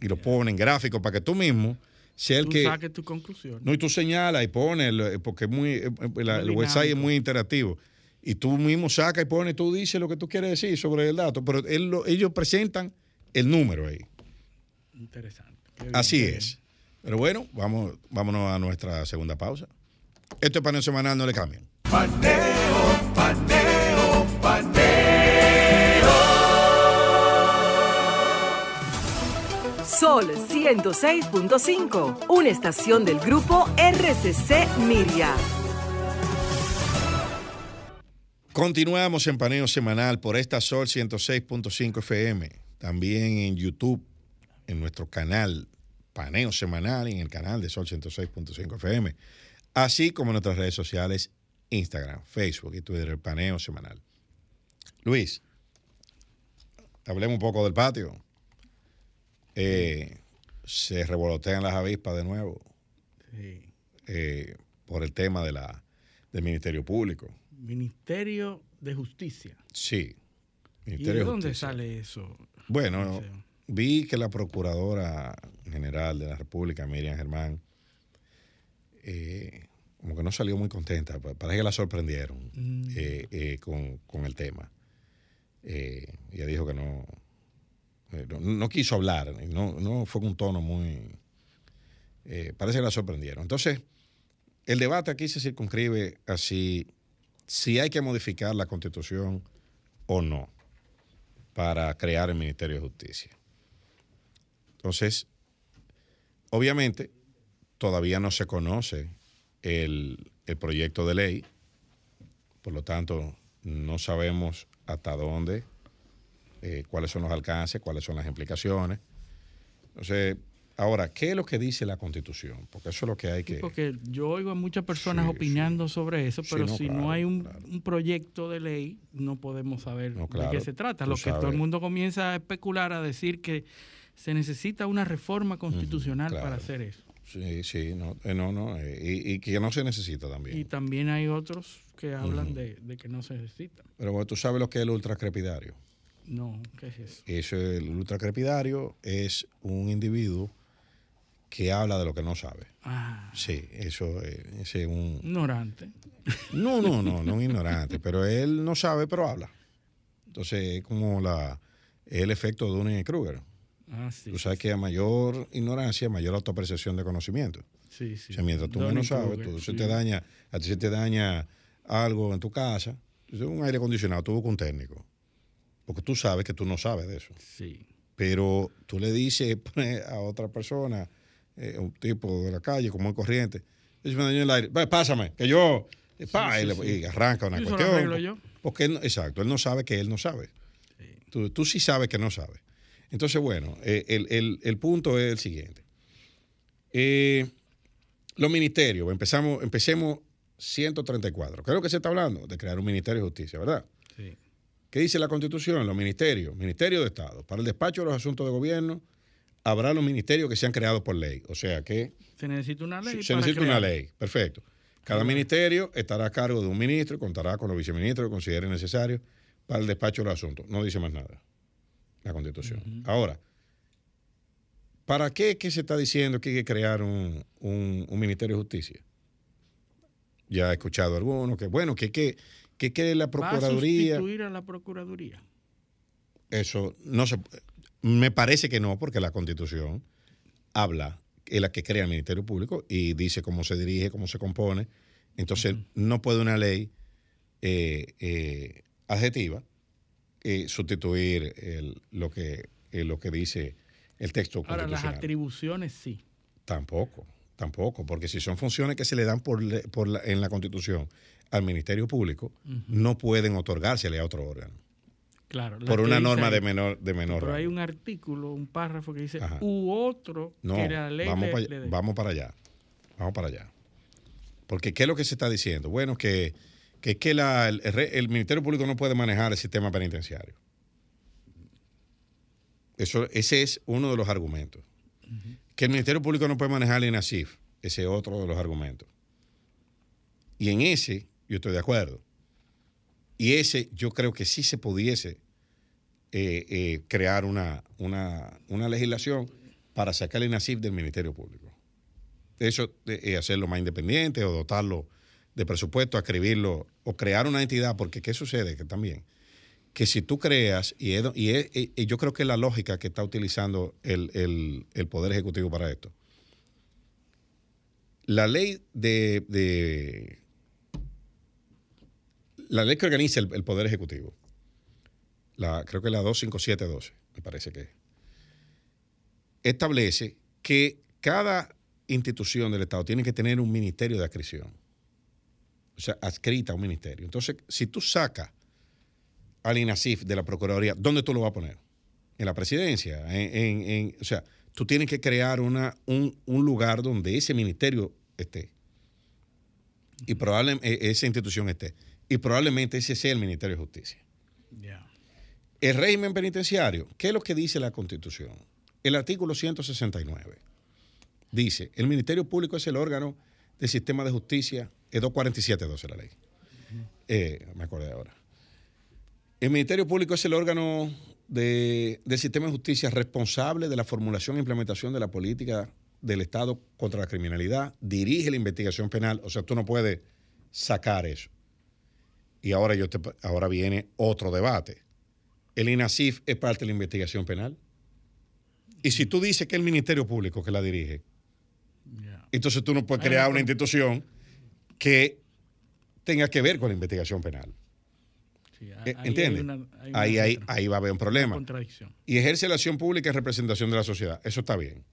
Y lo ponen gráfico para que tú mismo sea el tú que. saques tu conclusión. No, y tú señalas y pones, porque es muy, eh, eh, el website es muy interactivo. Y tú mismo sacas y pones, tú dices lo que tú quieres decir sobre el dato, pero ellos presentan el número ahí. Interesante. Así es. Pero bueno, vamos, vámonos a nuestra segunda pausa. Esto es paneo semanal, no le cambien. Paneo, paneo. Sol 106.5, una estación del grupo RCC Miria. Continuamos en paneo semanal por esta Sol 106.5 FM. También en YouTube, en nuestro canal Paneo Semanal, en el canal de Sol 106.5 FM. Así como en nuestras redes sociales, Instagram, Facebook y Twitter, el Paneo Semanal. Luis, hablemos un poco del patio. Eh, se revolotean las avispas de nuevo Sí. eh, por el tema de la, del Ministerio Público. Ministerio de Justicia. Sí. ¿Y Ministerio de de dónde Justicia. sale eso? Bueno, vi que la Procuradora General de la República, Miriam Germán, eh, como que no salió muy contenta. pa- Parece que la sorprendieron Mm. eh, eh, con, con el tema. Eh, ella dijo que no, no, quiso hablar, no, no fue con un tono muy... eh, parece que la sorprendieron. Entonces, el debate aquí se circunscribe así, si hay que modificar la constitución o no para crear el Ministerio de Justicia. Entonces, obviamente, todavía no se conoce el, el proyecto de ley, por lo tanto, no sabemos hasta dónde, eh, cuáles son los alcances, cuáles son las implicaciones. Entonces, ahora, ¿qué es lo que dice la Constitución? Porque eso es lo que hay Sí, que... porque yo oigo a muchas personas Sí, opinando sobre eso, pero no, si claro, no hay un, claro. un proyecto de ley, no podemos saber No, de qué se trata. Lo que todo el mundo comienza a especular, a decir que se necesita una reforma constitucional para hacer eso. Sí, sí, no, eh, no, no, eh, y, y que no se necesita también. Y también hay otros que hablan de que no se necesita. Pero bueno, tú sabes lo que es el ultracrepidario. No, ¿qué es eso? Eso, el ultracrepidario es un individuo que habla de lo que no sabe. Ah, Sí, eso es un... ignorante. No, no, no, no un ignorante, pero él no sabe, pero habla. Entonces es como la, el efecto de Dunning-Kruger. Ah, sí. Tú sabes que a mayor ignorancia, mayor autopercepción de conocimiento. Sí, sí. O sea, mientras tú menos sabes, Dunning-Kruger, tú, se sí. te daña, a ti se te daña algo en tu casa, entonces, un aire acondicionado, tú buscas un técnico. Porque tú sabes que tú no sabes de eso. Sí. Pero tú le dices pues, a otra persona, eh, un tipo de la calle, como muy corriente, dice, me dañó el aire, "Ve, pásame, que yo, pa, Sí, y, sí, y arranca una lo cuestión. arreglo yo. Porque él, exacto, él no sabe que él no sabe. Tú, tú sí sabes que no sabes. Entonces, bueno, eh, el, el- el punto es el siguiente. Eh, los ministerios, empezamos, empecemos 134. Creo que se está hablando de crear un Ministerio de Justicia, ¿verdad? Sí. ¿Qué dice la Constitución? Los ministerios, Ministerio de Estado. Para el despacho de los asuntos de gobierno, habrá los ministerios que sean creados por ley. O sea que Se necesita una ley. se para necesita una ley. Perfecto. Cada ministerio estará a cargo de un ministro y contará con los viceministros que considere necesario para el despacho de los asuntos. No dice más nada la Constitución. Ahora, ¿para qué, se está diciendo que hay que crear un, un- un Ministerio de Justicia? Ya he escuchado algunos que, bueno, que, que, que, que la Va a Procuraduría... sustituir a la Procuraduría. Eso no se me parece que no, porque la Constitución habla, es la que crea el Ministerio Público y dice cómo se dirige, cómo se compone. Entonces, no puede una ley eh, eh, adjetiva eh, sustituir el- lo, que, lo que dice el texto Ahora, las constitucional. atribuciones sí. Tampoco, tampoco, porque si son funciones que se le dan por, por la- en la Constitución al Ministerio Público, no pueden otorgársele a otro órgano, Claro. la por una norma ahí. de menor, de menor Pero hay un artículo, un párrafo que dice, Ajá. u otro No, que la ley vamos, le- para, le allá, dé". vamos para allá. Vamos para allá. Porque ¿qué es lo que se está diciendo? Bueno, que, que, que la- el, el re- el Ministerio Público no puede manejar el sistema penitenciario. Eso, ese es uno de los argumentos. Que el Ministerio Público no puede manejar el INASIF. Ese es otro de los argumentos. Y en ese yo estoy de acuerdo. Y ese yo creo que sí se pudiese eh, eh, crear una, una, una legislación para sacar el INASIF del Ministerio Público. Eso, eh, hacerlo más independiente o dotarlo de presupuesto, escribirlo o crear una entidad, porque ¿qué sucede? Que también, que si tú creas, y, y yo creo que es la lógica que está utilizando el, el- el Poder Ejecutivo para esto. La ley de- la ley que organiza el, Poder Ejecutivo, la, creo que la 25712, me parece que es, establece que cada institución del Estado tiene que tener un ministerio de adscripción. O sea, adscrita a un ministerio. Entonces, si tú sacas al INASIF de la Procuraduría, ¿dónde tú lo vas a poner? En la presidencia. En, o sea, tú tienes que crear una, un, lugar donde ese ministerio esté. Y probablemente e, esa institución esté. Y probablemente ese sea el Ministerio de Justicia. El régimen penitenciario, ¿qué es lo que dice la Constitución? El artículo 169 dice, el Ministerio Público es el órgano del sistema de justicia, es 247.12 la ley. Eh, me acordé ahora. El Ministerio Público es el órgano del sistema de justicia responsable de la formulación e implementación de la política del Estado contra la criminalidad, dirige la investigación penal, o sea, tú no puedes sacar eso. Y ahora, yo ahora viene otro debate. El INASIF es parte de la investigación penal. Y si tú dices que es el Ministerio Público que la dirige, entonces tú no puedes crear una institución que tenga que ver con la investigación penal. Eh, ¿Entiendes? Ahí, ahí, va a haber un problema. Y ejerce la acción pública en representación de la sociedad. Eso está bien.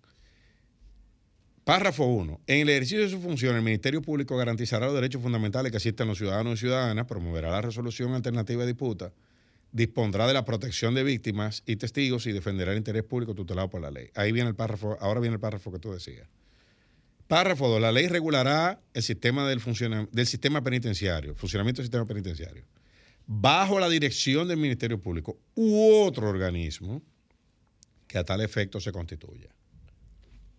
Párrafo 1. En el ejercicio de su función, el Ministerio Público garantizará los derechos fundamentales que asisten los ciudadanos y ciudadanas, promoverá la resolución alternativa de disputa, dispondrá de la protección de víctimas y testigos y defenderá el interés público tutelado por la ley. Ahí viene el párrafo, ahora viene el párrafo que tú decías. Párrafo 2. La ley regulará el sistema del, del sistema penitenciario, funcionamiento del sistema penitenciario, bajo la dirección del Ministerio Público u otro organismo que a tal efecto se constituya.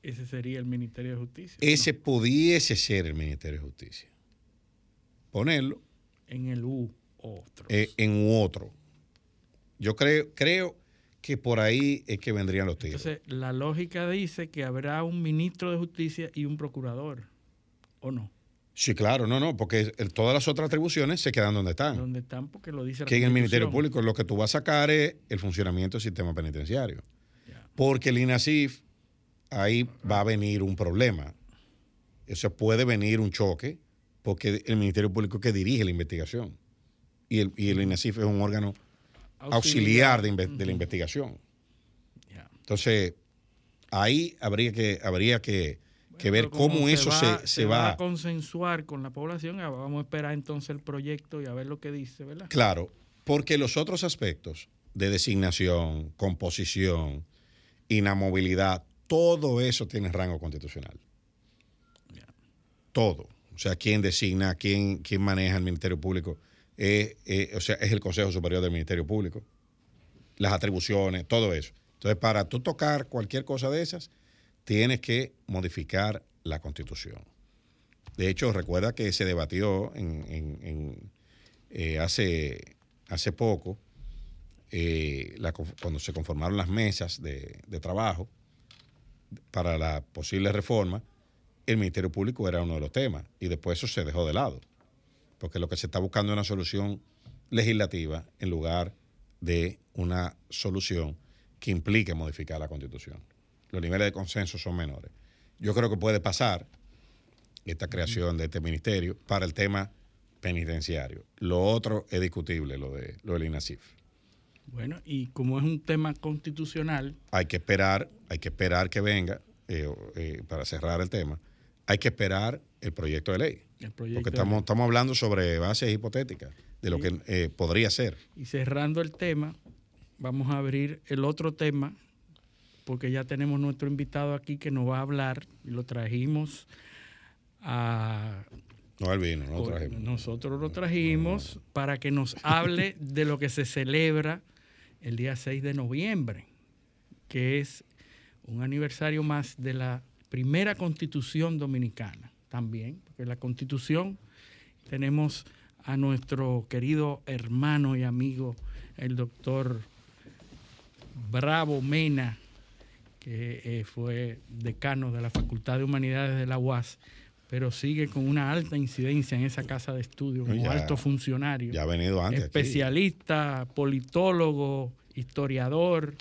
Ese sería el Ministerio de Justicia. Ese pudiese ser el Ministerio de Justicia. Ponerlo. En el U otro. Eh, en otro. Yo creo, creo que por ahí es que vendrían los tiros. Entonces, la lógica dice que habrá un ministro de justicia y un procurador, ¿o no? Sí, claro, no, no, porque todas las otras atribuciones se quedan donde están. Donde están porque lo dice la Que en el Ministerio Público lo que tú vas a sacar es el funcionamiento del sistema penitenciario. Porque el INASIF, ahí va a venir un problema. Eso puede venir un choque, porque el Ministerio Público es que dirige la investigación. Y el, y el INASIF es un órgano auxiliar, de, la investigación. Entonces, ahí habría que, habría que, ver cómo eso se, va, a consensuar con la población. Vamos a esperar entonces el proyecto y a ver lo que dice, ¿verdad? Claro, porque los otros aspectos de designación, composición, inamovilidad, todo eso tiene rango constitucional. Todo. O sea, quién designa, quién, quién maneja el Ministerio Público o sea, es el Consejo Superior del Ministerio Público, las atribuciones, todo eso. Entonces, para tú tocar cualquier cosa de esas, tienes que modificar la Constitución. De hecho, recuerda que se debatió en, eh, hace, hace poco, eh, cuando se conformaron las mesas de, de trabajo para la posible reforma, el Ministerio Público era uno de los temas y después eso se dejó de lado porque lo que se está buscando es una solución legislativa en lugar de una solución que implique modificar la constitución. Los niveles de consenso son menores. Yo creo que puede pasar esta creación de este ministerio para el tema penitenciario. Lo otro es discutible, lo, de, lo del INASIF. Bueno, y como es un tema constitucional... Hay que esperar, hay que esperar que venga, eh, eh, para cerrar el tema, hay que esperar el proyecto de ley. Porque estamos, estamos hablando sobre bases hipotéticas de lo que eh, podría ser. Y cerrando el tema, vamos a abrir el otro tema, porque ya tenemos nuestro invitado aquí que nos va a hablar, y lo trajimos a... No, él vino, no lo trajimos. Nosotros lo trajimos para que nos hable de lo que se celebra el día 6 de noviembre, que es un aniversario más de la primera constitución dominicana también, porque la constitución tenemos a nuestro querido hermano y amigo, el doctor Bravo Mena, que eh, fue decano de la Facultad de Humanidades de la UAS, pero sigue con una alta incidencia en esa casa de estudio como alto funcionario. Ya ha venido antes. Especialista, politólogo, historiador.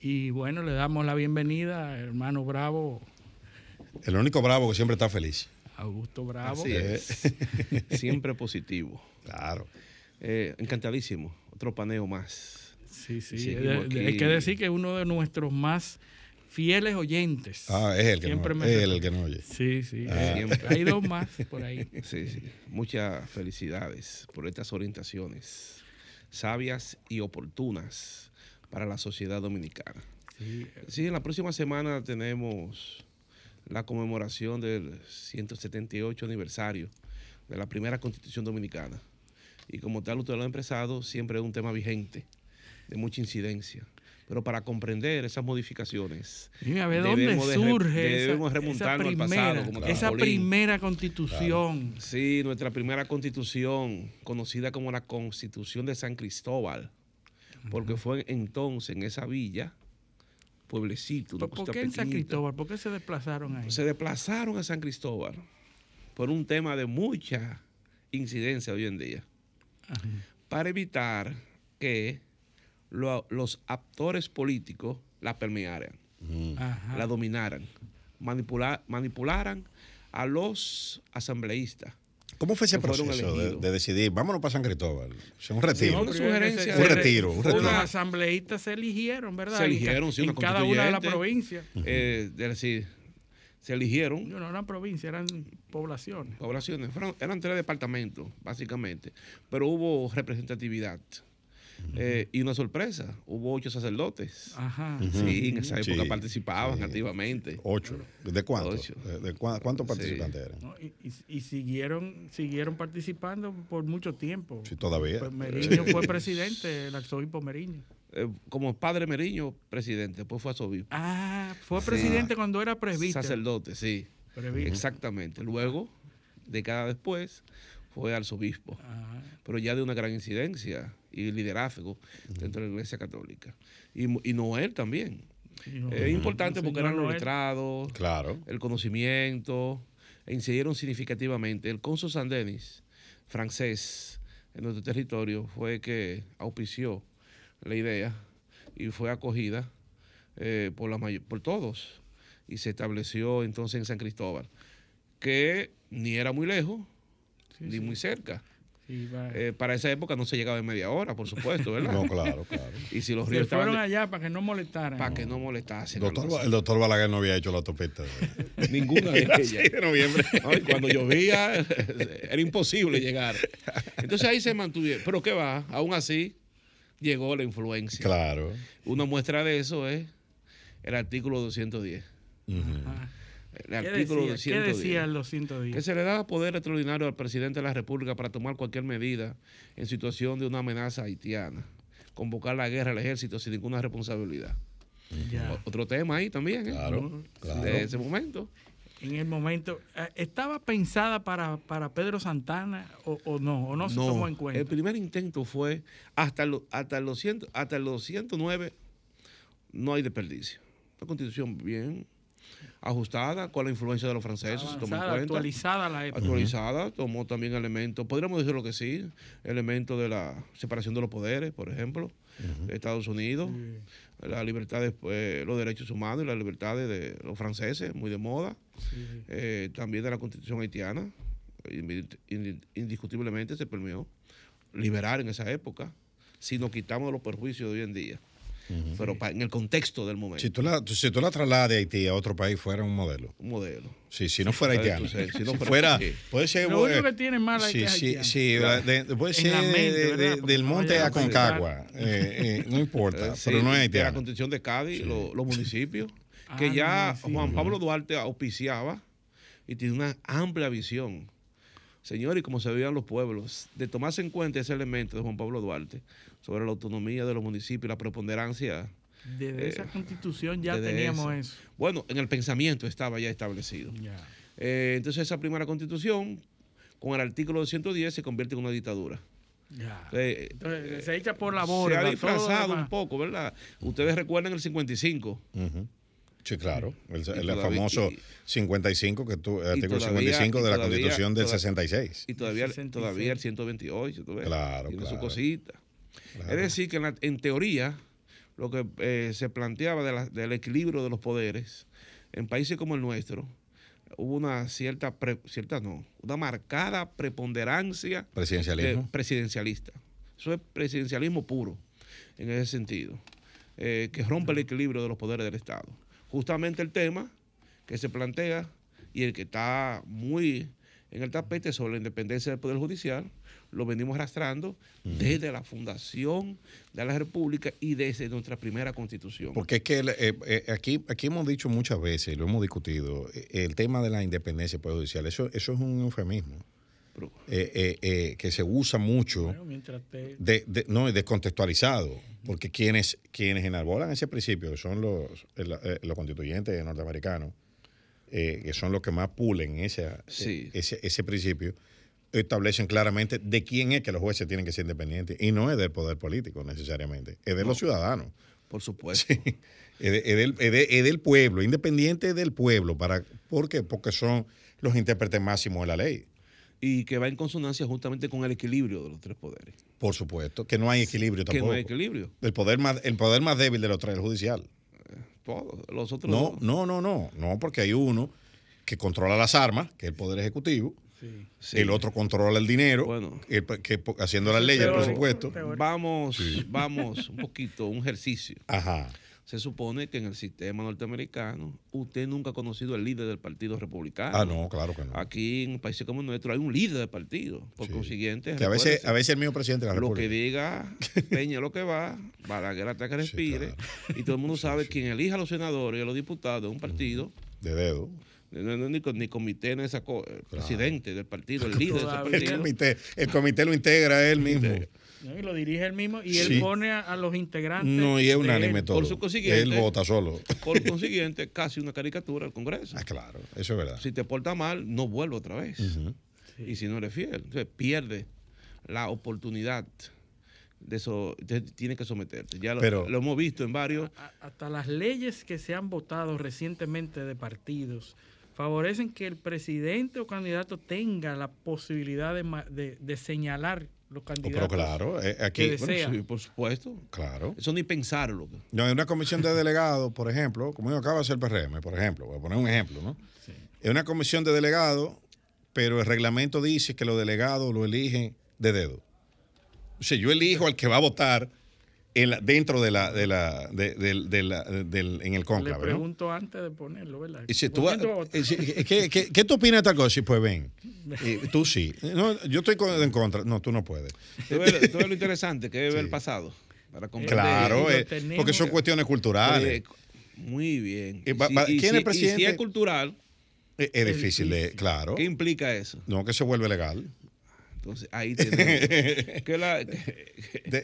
Y bueno, le damos la bienvenida, hermano Bravo, el único bravo que siempre está feliz. Augusto Bravo. siempre positivo. Claro. Eh, encantadísimo. Otro paneo más. Sí, sí. Hay que decir que uno de nuestros más fieles oyentes. Ah, es el que Siempre no, me es el que no oye. Sí, sí. Ah. siempre. Hay dos más por ahí. Sí, sí. Muchas felicidades por estas orientaciones sabias y oportunas para la sociedad dominicana. Sí, Sí, en la próxima semana tenemos la conmemoración del 178 aniversario de la primera constitución dominicana. Y como tal, usted lo ha expresado, siempre es un tema vigente, de mucha incidencia. Pero para comprender esas modificaciones, Dime a ver dónde Debemos surge debemos esa, remontarnos al primera, pasado, como esa primera constitución. sí, nuestra primera constitución, conocida como la Constitución de San Cristóbal, porque fue entonces en esa villa, pueblecito, una ¿Por, qué en San. Cristóbal? ¿Por qué se desplazaron ahí? se desplazaron a San Cristóbal por un tema de mucha incidencia hoy en día, para evitar que lo- los actores políticos la permearan, Ajá. la dominaran, manipula- manipularan a los asambleístas. ¿Cómo fue ese proceso de, decidir, vámonos para San Cristóbal? Sea, un retiro. una es sugerencia se- Un retiro, un retiro. asambleístas se eligieron, ¿verdad? Se En eligieron, sí, en, una cada una de las provincias. eh, de decir, se eligieron No, no eran provincias, eran poblaciones. poblaciones, fueron- eran tres departamentos, básicamente, pero hubo representatividad. Eh, y una sorpresa, hubo ocho sacerdotes. Ajá. Sí, en esa época Sí, participaban sí. activamente. Ocho. ¿De cuántos? Ocho. ¿De, de cua- cuántos Sí. participantes eran? ¿no? Y, y- y siguieron siguieron participando por mucho tiempo. Sí, todavía. Pues Meriño fue presidente, el arzobispo Meriño. Eh, como padre Meriño, presidente, después fue arzobispo. Ah, fue Sí. presidente cuando era presbítero. Sacerdote, sí. Presbítero. Exactamente. Luego, década después, fue arzobispo. Ajá. pero ya de una gran incidencia y liderazgo dentro de la Iglesia Católica. Y, y Noel también. No- Es importante porque eran los letrados, Claro. el conocimiento, e incidieron significativamente. El cónsul San Denis, francés, en nuestro territorio, fue que auspició la idea y fue acogida eh, por, la por todos. Y se estableció entonces en San Cristóbal, que ni era muy lejos, Sí, ni sí. muy cerca. Eh, para esa época no se llegaba en media hora, por supuesto, ¿verdad? No, claro, claro. Y si los Se ríos estaban fueron de- allá para que no molestaran. para que no molestasen. Doctor, el doctor Balaguer no había hecho la autopista de, ninguna de ellas. Sí, de noviembre. No, y cuando llovía era imposible llegar. Entonces ahí se mantuvieron. Pero ¿qué va? Aún así llegó la influencia. Claro. Una muestra de eso es el artículo 210. Ujú. Ajá. El ¿Qué artículo decía, ¿Qué 210. decía el 210? que se le da poder extraordinario al presidente de la República para tomar cualquier medida en situación de una amenaza haitiana, convocar la guerra al ejército sin ninguna responsabilidad. Ya. Otro tema ahí también, ¿eh? Claro, claro. De ese momento. En el momento, eh, ¿estaba pensada para, para Pedro Santana o, o no? ¿O no se tomó en cuenta? el primer intento fue hasta, lo- hasta, los, ciento- hasta los 109 no hay desperdicio. Una constitución bien ajustada con la influencia de los franceses, tomó en cuenta. actualizada la época. actualizada, tomó también elementos, podríamos decirlo que sí, elementos de la separación de los poderes, por ejemplo, de Estados Unidos, la libertad de, eh, los derechos humanos y las libertades de los franceses, muy de moda, Eh, también de la constitución haitiana, indi- indi- indiscutiblemente se permitió liberar en esa época, si nos quitamos los perjuicios de hoy en día, pero pa- en el contexto del momento, Si tú, la, si tú la trasladas de Haití a otro país, fuera un modelo. un modelo. Sí, si no fuera haitiano. si no Si fuera- puede ser. Lo único que tiene mal Sí, sí, haitiano. sí, de- puede ser del monte a Concagua. eh, eh, no importa, Eh, pero no es de La haitiano. constitución de Cádiz, lo- los municipios, Ah, que ya. Juan Pablo Duarte auspiciaba y tiene una amplia visión. Señor, y como se veían los pueblos, de tomarse en cuenta ese elemento de Juan Pablo Duarte sobre la autonomía de los municipios y la preponderancia. Desde eh, esa constitución ya teníamos eso. eso. Bueno, en el pensamiento estaba ya establecido. Eh, entonces esa primera constitución, con el artículo 210, se convierte en una dictadura. ya. Eh, Entonces, se echa por la se ha disfrazado un poco, ¿verdad? Ustedes recuerdan el 55. Ujú. Sí, claro. El, el todavía- famoso y- 55, que tú, el artículo todavía- 55 y de la todavía- Constitución del toda- 66. Y todavía, 66. todavía el 128, tú ves, Claro, tiene su claro. Es decir, que en, la- en teoría, lo que eh, se planteaba de la- del equilibrio de los poderes, en países como el nuestro, hubo una cierta, pre- cierta no, una marcada preponderancia Presidencialismo. presidencialista. Eso es presidencialismo puro, en ese sentido, eh, que rompe el equilibrio de los poderes del Estado. justamente el tema que se plantea y el que está muy en el tapete sobre la independencia del Poder Judicial, lo venimos arrastrando desde la fundación de la República y desde nuestra primera constitución. Porque es que eh, eh, aquí, aquí hemos dicho muchas veces, lo hemos discutido, eh, el tema de la independencia del Poder Judicial, eso, eso es un eufemismo. que se usa mucho, de, de, no, descontextualizado, porque quienes, quienes enarbolan ese principio, son los, los constituyentes norteamericanos, que son los que más pulen ese, ese, ese principio, establecen claramente de quién es que los jueces tienen que ser independientes. Y no es del poder político necesariamente, es de los ciudadanos. Por supuesto. es, del, es, del, pueblo, independiente del pueblo. Para, ¿Por qué? Porque son los intérpretes máximos de la ley. Y que va en consonancia justamente con el equilibrio de los tres poderes. Por supuesto, que no hay equilibrio tampoco. Que no hay equilibrio. El poder más, el poder más débil de los tres, el judicial. Todos, los otros. No, no, no, no, no, porque hay uno que controla las armas, que es el poder ejecutivo, el otro controla el dinero, bueno, que, haciendo las leyes, el presupuesto. Vamos, vamos un poquito, un ejercicio. Ajá. Se supone que en el sistema norteamericano usted nunca ha conocido al líder del Partido Republicano. Ah, no, claro que no. Aquí en países como el nuestro hay un líder del partido. Por consiguiente, que a veces, a veces el mismo presidente de la República. Lo que diga, Peña lo que va, Balaguer hasta que respire. Y todo el mundo sabe quién elija a los senadores y a los diputados de un partido. De dedo ni, ni, comité ni esa presidente del partido, el líder de ese partido. El comité, el comité lo integra él mismo. Y lo dirige él mismo y él pone a, los integrantes. No, y es unánime todo. Por su consiguiente, él vota solo. Por consiguiente, casi una caricatura al Congreso. Ah, claro, eso es verdad. Si te porta mal, no vuelve otra vez. Y si no eres fiel, entonces pierde la oportunidad de eso tiene que someterte. Ya lo, lo hemos visto en varios. hasta las leyes que se han votado recientemente de partidos favorecen que el presidente o candidato tenga la posibilidad de, señalar los candidatos. Pero claro, eh, aquí, por supuesto. Claro. Eso ni pensarlo. No, hay una comisión de delegados, por ejemplo, como acaba de hacer el PRM, por ejemplo, voy a poner un ejemplo, ¿no? Es una comisión de delegados, pero el reglamento dice que los delegados lo eligen de dedo. O sea, yo elijo al que va a votar dentro de la, de la, de, de, la del, en el conclave. Le pregunto antes de ponerlo, ¿verdad? Y si tú, ¿qué, qué, qué, tú opinas de tal cosa? Pues ven, tú sí. No, yo estoy en contra. No, tú no puedes. Tú ves, lo interesante que es ver el pasado. Para claro, eh, porque son cuestiones culturales. muy bien. ¿Quién es el presidente? si es cultural. Es, es difícil, de, claro. ¿Qué implica eso? No, que se vuelve legal. Entonces ahí tenemos. ¿Quién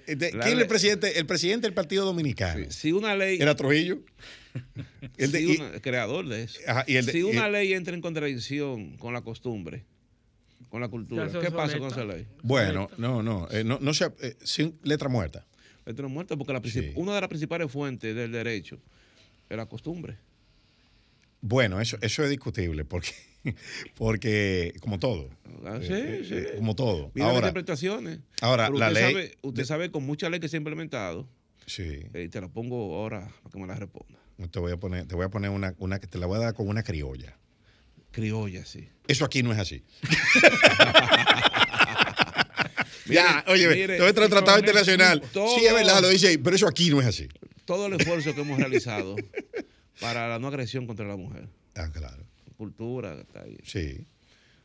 es el presidente? El presidente del Partido Dominicano. Si una ley. ¿Era Trujillo? El creador de eso. si una ley entra en contradicción con la costumbre, con la cultura, ¿qué pasa con esa ley? Bueno, no, no. Eh, no, no sea, eh, sin letra muerta. Letra muerta, porque la una de las principales fuentes del derecho es la costumbre. Bueno, eso, eso es discutible, porque, porque como todo. Ah, sí, eh, sí. Eh, como todo. Mira ahora, interpretaciones. Ahora, la usted ley. Sabe, usted sabe con mucha ley que se ha implementado. Sí. Y te la pongo ahora para que me la responda. Te voy a poner, te voy a poner una, una que te la voy a dar con una criolla. Criolla, sí. Eso aquí no es así. ya, oye, mire, todo este tratado internacional. sí, es verdad, lo dice, pero eso aquí no es así. Todo el esfuerzo que hemos realizado para la no agresión contra la mujer. Ah, claro. Cultura, está ahí. Sí.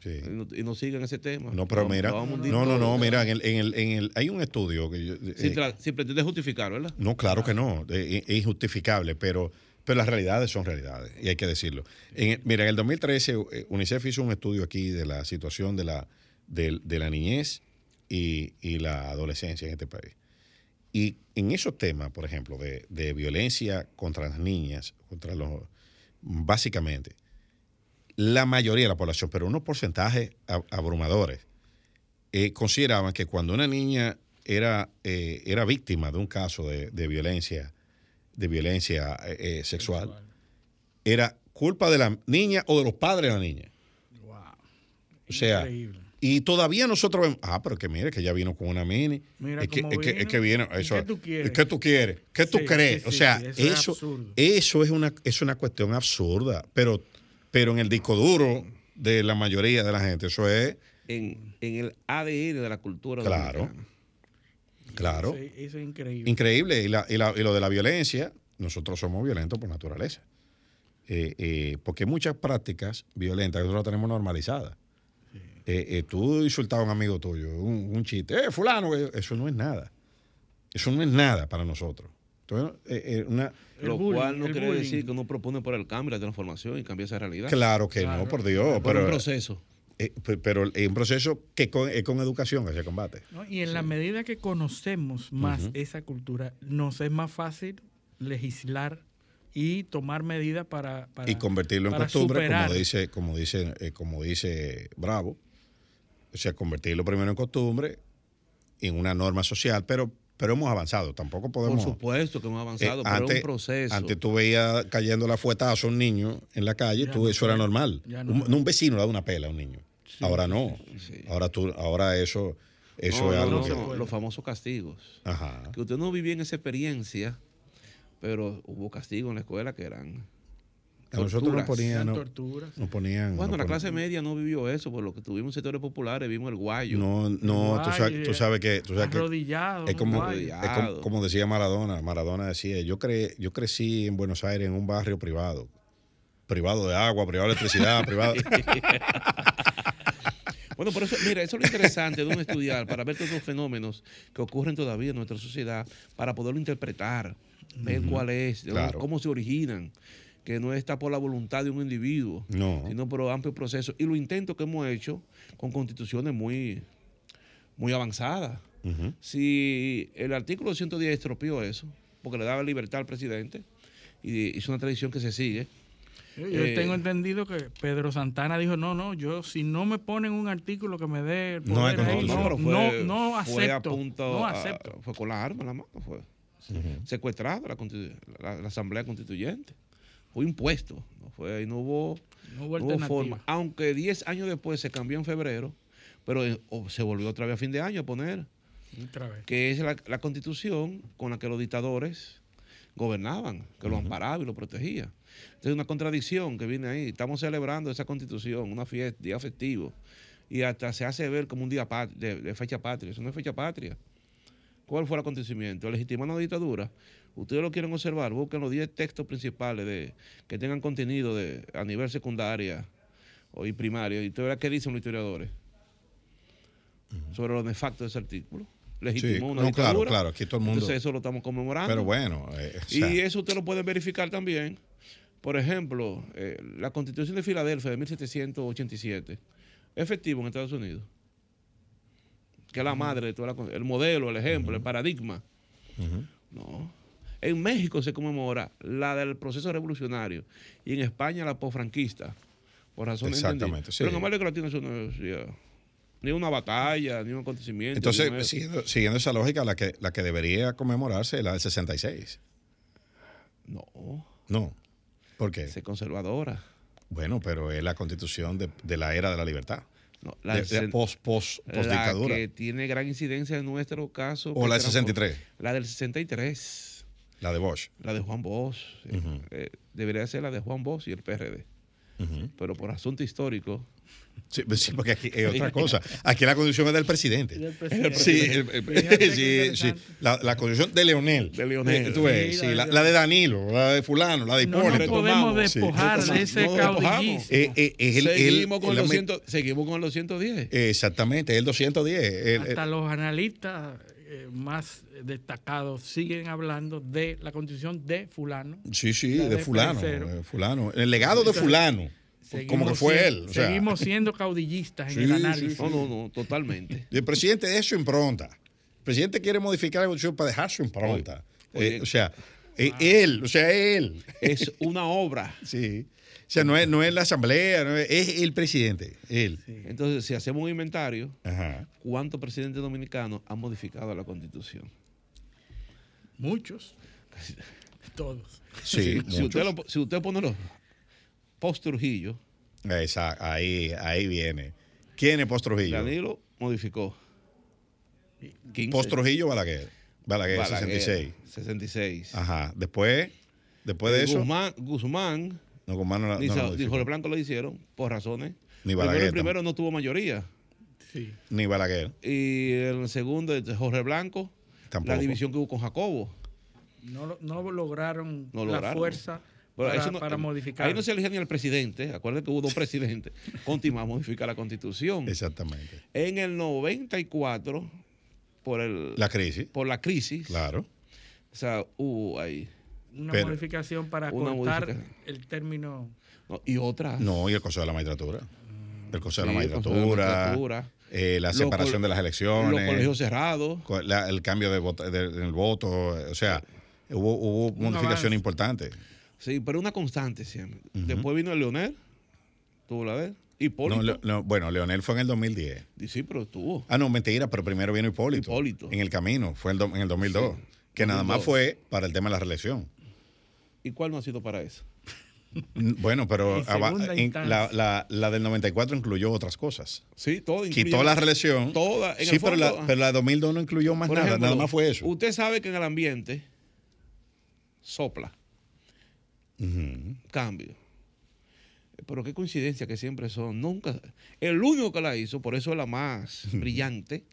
Sí. Y, no, siguen ese tema. No, pero mira, no, no, no, mira, en el, en el, en el, hay un estudio que yo, eh, si, pretende justificar, ¿verdad? No, claro que no, es, injustificable, pero, pero las realidades son realidades y hay que decirlo. En, mira, en el 2013 eh, UNICEF hizo un estudio aquí de la situación de la, de, la niñez y, y, la adolescencia en este país. Y en esos temas, por ejemplo, de, de violencia contra las niñas, contra los, básicamente, la mayoría de la población, pero unos porcentajes abrumadores, eh, consideraban que cuando una niña era, eh, era víctima de un caso de, violencia, de violencia eh, sexual, era culpa de la niña o de los padres de la niña. Wow. O sea, y todavía nosotros vemos, ah, pero que mire, que ya vino con una mini. Mira es, que, es, que, es que viene, eso, ¿Qué tú quieres? ¿Qué tú quieres? ¿Qué tú crees? o sea, eso, eso, es, una, es una cuestión absurda, pero pero en el disco duro de la mayoría de la gente, eso es... En, el ADN de la cultura Claro, claro. Eso, es increíble. Increíble. Y, la, y, la, y, lo de la violencia, nosotros somos violentos por naturaleza. eh, eh, porque muchas prácticas violentas que nosotros tenemos normalizadas. Eh, eh, tú insultabas a un amigo tuyo, un, un chiste, eh, fulano, eh", eso no es nada. Eso no es nada para nosotros. Entonces, eh, eh, una, Lo bullying, cual no quiere bullying. decir que uno propone por el cambio, la transformación y cambiar esa realidad. claro que Claro. no, por Dios. Por Pero, un proceso. eh, pe- pero es un proceso que con, es con educación que se combate. ¿no? Y en la medida que conocemos más esa cultura, nos es más fácil legislar y tomar medidas para, para- y convertirlo en para costumbre, superar. como dice, como dice, eh, como dice Bravo. O sea, convertirlo primero en costumbre, en una norma social, pero, pero hemos avanzado. Tampoco Por podemos. supuesto que hemos eh, avanzado, pero es un proceso. antes tú veías cayendo la fuetazo a un niño en la calle, Ya tú, no eso era normal. No un, vecino le da una pela a un niño. ahora no. sí. Ahora tú, ahora eso, eso No, es algo que. los famosos castigos. Ajá. Que usted no vivía en esa experiencia, pero hubo castigos en la escuela que eran. A nosotros nos ponían, no- torturas. nos ponían. Bueno, nos la ponían- clase media no vivió eso, por lo que tuvimos en sectores populares, vimos el guayo. No, no, tú sabes, tú sabes que. Tú sabes que Arrodillado. Es como, es como, como decía Maradona. Maradona decía, yo, cre, yo crecí en Buenos Aires en un barrio privado. Privado de agua, privado de electricidad, privado... Bueno, por eso, mira, eso es lo interesante de un estudiar, para ver todos los fenómenos que ocurren todavía en nuestra sociedad, para poderlo interpretar, ver cuál es, Claro. cómo se originan, que no está por la voluntad de un individuo, No. sino por amplio proceso. Y los intentos que hemos hecho con constituciones muy, muy avanzadas. Si el artículo 110 estropeó eso, porque le daba libertad al presidente, y es una tradición que se sigue, Yo, yo Eh, tengo entendido que Pedro Santana dijo, no, no, yo si no me ponen un artículo que me dé el No poder ahí, no, pero no, no fue a acepto. punto, no a- acepto. fue con la arma en la mano, fue secuestrada la, la- la Asamblea Constituyente. Fue impuesto, no fue, y no hubo, No hubo no hubo forma. Aunque 10 años después se cambió en febrero, pero eh, se volvió otra vez a fin de año a poner, Otra vez. que es la, la constitución con la que los dictadores gobernaban, que lo amparaba y lo protegía. Entonces, una contradicción que viene ahí. Estamos celebrando esa constitución, una fiesta, día festivo, y hasta se hace ver como un día de, de fecha patria. Eso no es fecha patria. ¿Cuál fue el acontecimiento? Legitimar una dictadura. Ustedes lo quieren observar, busquen los 10 textos principales de, que tengan contenido de, a nivel secundaria o y primaria. ¿Y usted verá qué dicen los historiadores? Sobre lo nefasto de ese artículo. Legitimó Sí, una no, claro, dictadura. claro, aquí todo el mundo- Entonces eso lo estamos conmemorando. Pero bueno, eh, o sea, Y eso usted lo puede verificar también. Por ejemplo, eh, la Constitución de Filadelfia de 1787, efectivo en Estados Unidos. Que es la madre de toda la el modelo, el ejemplo, el paradigma. No. En México se conmemora la del proceso revolucionario y en España la posfranquista, por razones Exactamente, sí. Pero en América Latina eso no es ya, ni una batalla, ni un acontecimiento. Entonces, siguiendo, siguiendo esa lógica, la que, la que debería conmemorarse es la del 66. no, No. ¿Por qué? es conservadora. Bueno, pero es la constitución de, de la era de la libertad. No, la De- post, post, post La dictadura. que tiene gran incidencia en nuestro caso. O la del transform- 63. La del 63. La de Bosch. La de Juan Bosch. eh, eh, debería ser la de Juan Bosch y el PRD. Pero por asunto histórico. Sí, pues sí, porque aquí es otra cosa. Aquí la constitución es del presidente. Del presidente. Sí, el- el- sí. La, la constitución de Leonel. De Leonel. Tú ves, Sí, la la, de- Danilo, la de Fulano, la de No Hipólito. nos podemos despojar de ese No caudillismo. Eh, eh, es el- el- seguimos, con el- los la- 100 seguimos con los 110. Exactamente, el 210. el- Hasta el- los analistas eh, más destacados siguen hablando de la constitución de fulano. sí, sí, de de Fulano. De fulano. El legado de Entonces, Como que fue él. o sea, seguimos siendo caudillistas en Sí, el sí, análisis. No, no, no, totalmente. Y el presidente de su impronta. El presidente quiere modificar la constitución para dejar su impronta. Oye, Eh, o sea, eh, él, o sea, él. Es una obra. Sí. O sea, no es, no es la asamblea, no es, es el presidente, él. Entonces, si hacemos un inventario, Ajá. ¿cuántos presidentes dominicanos han modificado la constitución? Muchos. Todos. Sí, si, usted lo- si usted pone los post Trujillo, Exacto, ahí, ahí viene. ¿Quién es Post Trujillo? Danilo modificó. 15. Post Trujillo, Balaguer. Balaguer, Balaguer, 66. 66. Ajá. Después, después de eso, Guzmán, Guzmán no, Guzmán no, la- ni, no la Sa- ni modificó. Jorge Blanco lo hicieron por razones. Ni Primero, Balaguer. el primero no tuvo mayoría. Sí. Ni Balaguer. Y el segundo, este, Jorge Blanco, Tampoco. la división que hubo con Jacobo. No, no lograron No la lograron. fuerza para, para modificar. Ahí no se elige ni al presidente, acuérdense que hubo dos presidentes, continuamos a modificar la constitución. Exactamente. En el 94, por el La crisis. por la crisis, Claro. o sea, hubo ahí. una pero- modificación para Una cortar modificación. el término. no, y otra. No, y el Consejo de la Magistratura. El Consejo de la Sí, el Consejo de la Magistratura. Eh, la separación de las elecciones. Los colegios cerrados. la- el cambio de voto, de- del voto. O sea, hubo, hubo modificaciones avance. importantes. Sí, pero una constante siempre. Después vino el Leonel, tuvo la vez. Hipólito. No, Le- no, bueno, Leonel fue en el 2010. Y sí, pero estuvo. Ah, no, mentira, pero primero vino Hipólito. Hipólito. En el camino, fue el do- en el 2002. Sí, que nada más 2002. fue para el tema de la reelección. ¿Y cuál no ha sido para eso? Bueno, pero la, la- la del 94 incluyó otras cosas. Sí, todo. Quitó la reelección. Toda, en sí, el pero, la, fondo, pero la de 2002 no incluyó más nada. ejemplo, nada más fue eso. Usted sabe que en el ambiente sopla, Cambio. Pero qué coincidencia que siempre son. Nunca. El único que la hizo, por eso es la más brillante,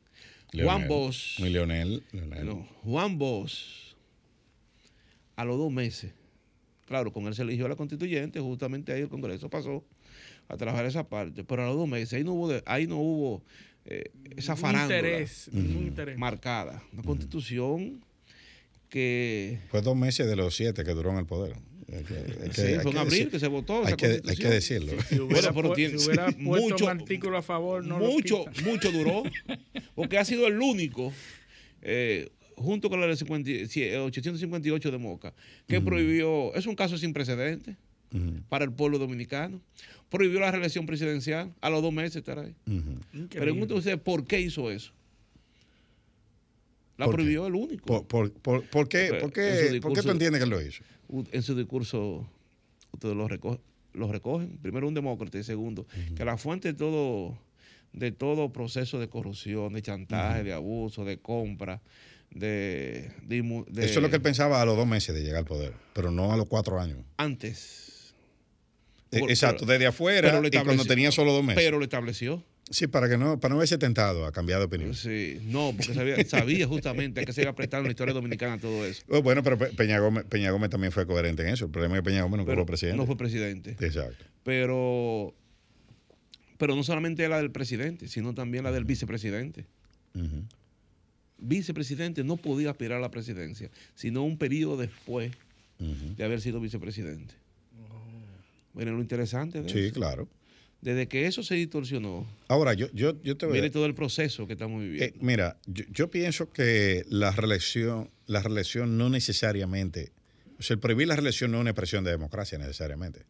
Juan. Bosch. Muy Leonel. Leonel. No, Juan Bosch, a los dos meses, claro, con él se eligió a la constituyente, justamente ahí el Congreso pasó a trabajar esa parte, pero a los dos meses, ahí no hubo, de- ahí no hubo eh, esa farándula interés, ningún interés. marcada. Una constitución que... Fue dos meses de los siete que duró en el poder. Hay que- hay que- Sí, hay fue en abril decir- que se votó Hay esa que, hay que decirlo. Si hubiera, pero pu- tiene- si hubiera sí, puesto mucho- un artículo a favor, no mucho, lo quita. mucho duró, porque ha sido el único, eh, junto con la del 50 sí, el 858 de Moca, que prohibió, es un caso sin precedentes para el pueblo dominicano, prohibió la reelección presidencial a los dos meses estar ahí. ujú. Pregunto usted, ¿por qué hizo eso? La ¿Por qué? prohibió el único. ¿Por, por, por- por qué, por, qué, por qué discurso- tú entiendes que él lo hizo? En su discurso ustedes lo, reco- lo recogen. Primero un demócrata y segundo, que la fuente de todo, de todo proceso de corrupción, de chantaje, de abuso, de compra, de, de inmu- de- Eso es lo que él pensaba a los dos meses de llegar al poder, pero no a los cuatro años. antes. Por- Exacto, pero- desde afuera pero y cuando tenía solo dos meses. Pero lo estableció. Sí, para que no, para no verse tentado a cambiar de opinión. Sí, no, porque sabía, sabía justamente a qué se iba a prestar en la historia dominicana todo eso. Oh, bueno, pero Pe- Peña Gómez, Peña Gómez también fue coherente en eso. El problema es que Peña Gómez no Pero fue presidente. no fue presidente. Exacto. Pero, pero no solamente la del presidente, sino también la del vicepresidente. Vicepresidente no podía aspirar a la presidencia, sino un periodo después de haber sido vicepresidente. Miren lo interesante de Sí, eso. claro. Desde que eso se distorsionó, Ahora, yo, yo, yo te voy a- mire todo el proceso que estamos Eh, viviendo. mira, yo, yo pienso que la reelección, la reelección no necesariamente, o sea, el prohibir la reelección no es una expresión de democracia necesariamente.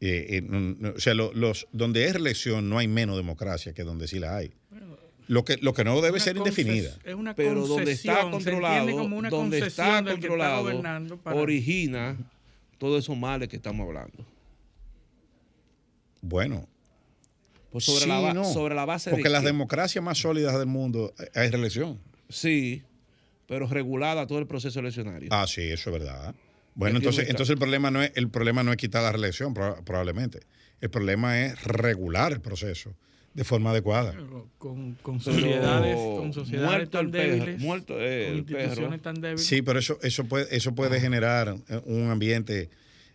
Eh, eh, no- no, o sea, lo- los, donde hay reelección no hay menos democracia que donde sí la hay. Lo que, lo que no debe ser indefinida. Es una Pero donde está controlado, entiende como una donde está controlado, gobernando para- origina todos esos males que estamos hablando. Bueno, Pues sobre, sí la, no, sobre la base porque de las democracias más sólidas del mundo eh, hay reelección. Sí, pero regulada todo el proceso eleccionario. Ah, sí, eso es verdad. Bueno, entonces, entonces el problema no es el problema no es quitar la reelección proba- probablemente. El problema es regular el proceso de forma adecuada. con, con Pero sociedades, con sociedades muerto tan el perro, débiles, muerto, eh, con el instituciones perro. tan débiles. Sí, pero eso eso puede eso puede generar eh, un ambiente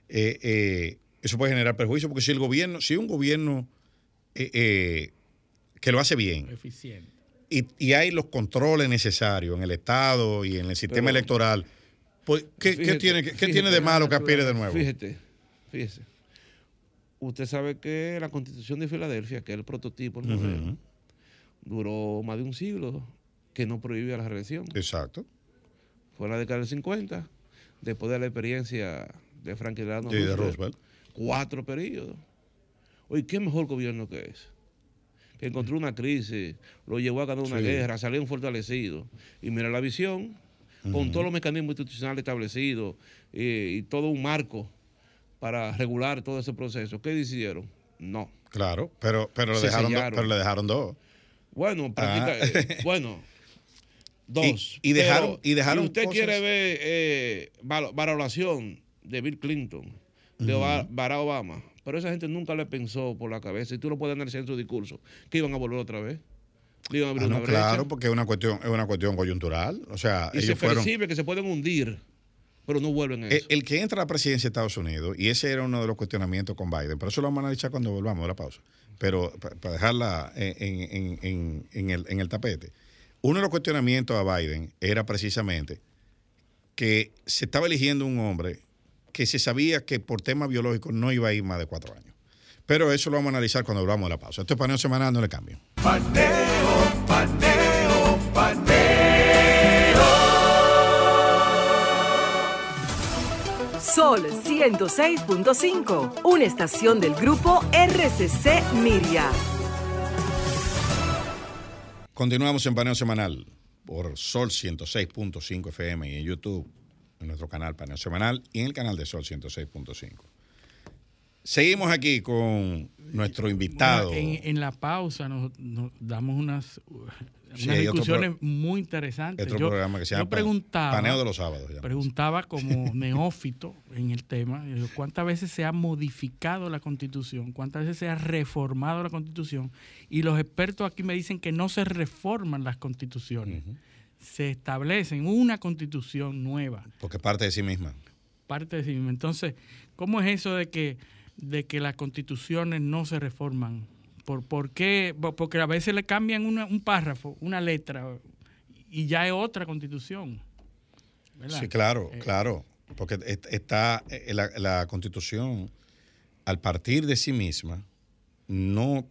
eh, eh, eso puede generar perjuicio porque si el gobierno si un gobierno eh, eh, que lo hace bien eficiente. y, y hay los controles necesarios en el estado y en el sistema Pero- electoral, pues ¿qué, qué tiene que- qué fíjate, tiene de malo que aspire de nuevo? Fíjate, fíjese. Usted sabe que la Constitución de Filadelfia, que es el prototipo, el modelo, duró más de un siglo que no prohibía la reelección. Exacto. Fue en la década del 50, después de la experiencia de Franklin Delano Sí, de Roosevelt, Roosevelt. Cuatro periodos. Oye, ¿qué mejor gobierno que es? Que encontró una crisis, lo llevó a ganar una Sí. guerra, salieron fortalecidos. Y mira la visión, con todos los mecanismos institucionales establecidos eh, y todo un marco para regular todo ese proceso. ¿Qué hicieron? No. Claro, pero pero le dejaron pero le dejaron dos. Bueno, Ah. eh, bueno, dos. Y- y dejaron- Pero y dejaron si usted cosas- quiere ver eh, val- valoración de Bill Clinton, de Ba- Barack Obama, pero esa gente nunca le pensó por la cabeza, y tú lo puedes analizar en su discurso, que iban a volver otra vez. Le iban a abrir Ah, una no, brecha. claro, porque es una cuestión es una cuestión coyuntural, o sea, y se ellos fueron que se pueden hundir pero no vuelven a eso. El que entra a la presidencia de Estados Unidos, y ese era uno de los cuestionamientos con Biden, pero eso lo vamos a analizar cuando volvamos de la pausa, pero para dejarla en, en- en- en el, en el tapete, uno de los cuestionamientos a Biden era precisamente que se estaba eligiendo un hombre que se sabía que por temas biológicos no iba a ir más de cuatro años. Pero eso lo vamos a analizar cuando volvamos de la pausa. Esto es paneo semanal, no le cambio. Paneo, paneo, paneo. Sol 106.5, una estación del grupo RCC Miria. Continuamos en paneo semanal por Sol 106.5 FM y en YouTube, en nuestro canal Paneo Semanal y en el canal de Sol 106.5. Seguimos aquí con nuestro invitado. Bueno, en, en la pausa nos, nos damos unas, unas Sí, discusiones muy interesantes. Otro yo, programa que se yo llama Pan- preguntaba, Paneo de los Sábados. llama. preguntaba como neófito en el tema, ¿cuántas veces se ha modificado la constitución? ¿Cuántas veces se ha reformado la constitución? Y los expertos aquí me dicen que no se reforman las constituciones, se establecen una constitución nueva Porque parte de sí misma. parte de sí mismo. Entonces, ¿cómo es eso de que, de que las constituciones no se reforman? ¿Por, por qué? Porque a veces le cambian una- un párrafo, una letra, y ya es otra constitución. ¿verdad? Sí, claro, Eh, claro. Porque est- está eh, la, la constitución, al partir de sí misma, no.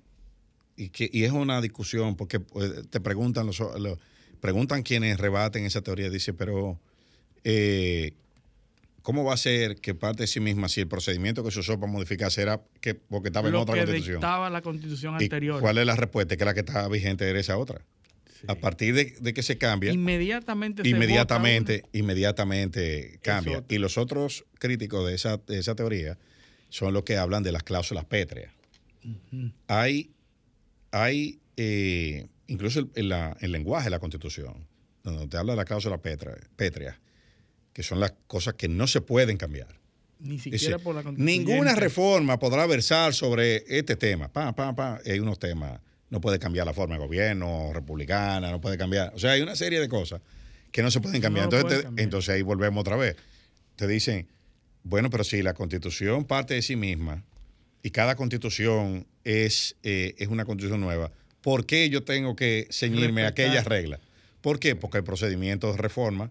Y, que, y es una discusión, porque pues, te preguntan los, los- preguntan quienes rebaten esa teoría, dice, pero eh, ¿cómo va a ser que parte de sí misma si el procedimiento que se usó para modificarse era que, porque estaba en lo otra que constitución? dictaba la constitución ¿Y anterior. ¿Cuál es la respuesta? Que la que está vigente era esa otra. Sí. A partir de, de que se cambia, Inmediatamente se inmediatamente, vota inmediatamente cambia. Y los otros críticos de esa, de esa teoría son los que hablan de las cláusulas pétreas. Hay, hay eh, incluso el, en la- el lenguaje de la Constitución, donde te habla de la cláusula pétrea, pétrea, que son las cosas que no se pueden cambiar. ni Dice, siquiera por la. Ninguna reforma podrá versar sobre este tema. Pa, pa, pa. Hay unos temas. No puede cambiar la forma de gobierno republicana, no puede cambiar. O sea, hay una serie de cosas que no se pueden cambiar. No entonces, te- cambiar. entonces ahí volvemos otra vez. Te dicen, bueno, pero si la constitución parte de sí misma y cada constitución es, eh, es una constitución nueva, ¿por qué yo tengo que ceñirme a aquellas reglas? ¿Por qué? Porque el procedimiento de reforma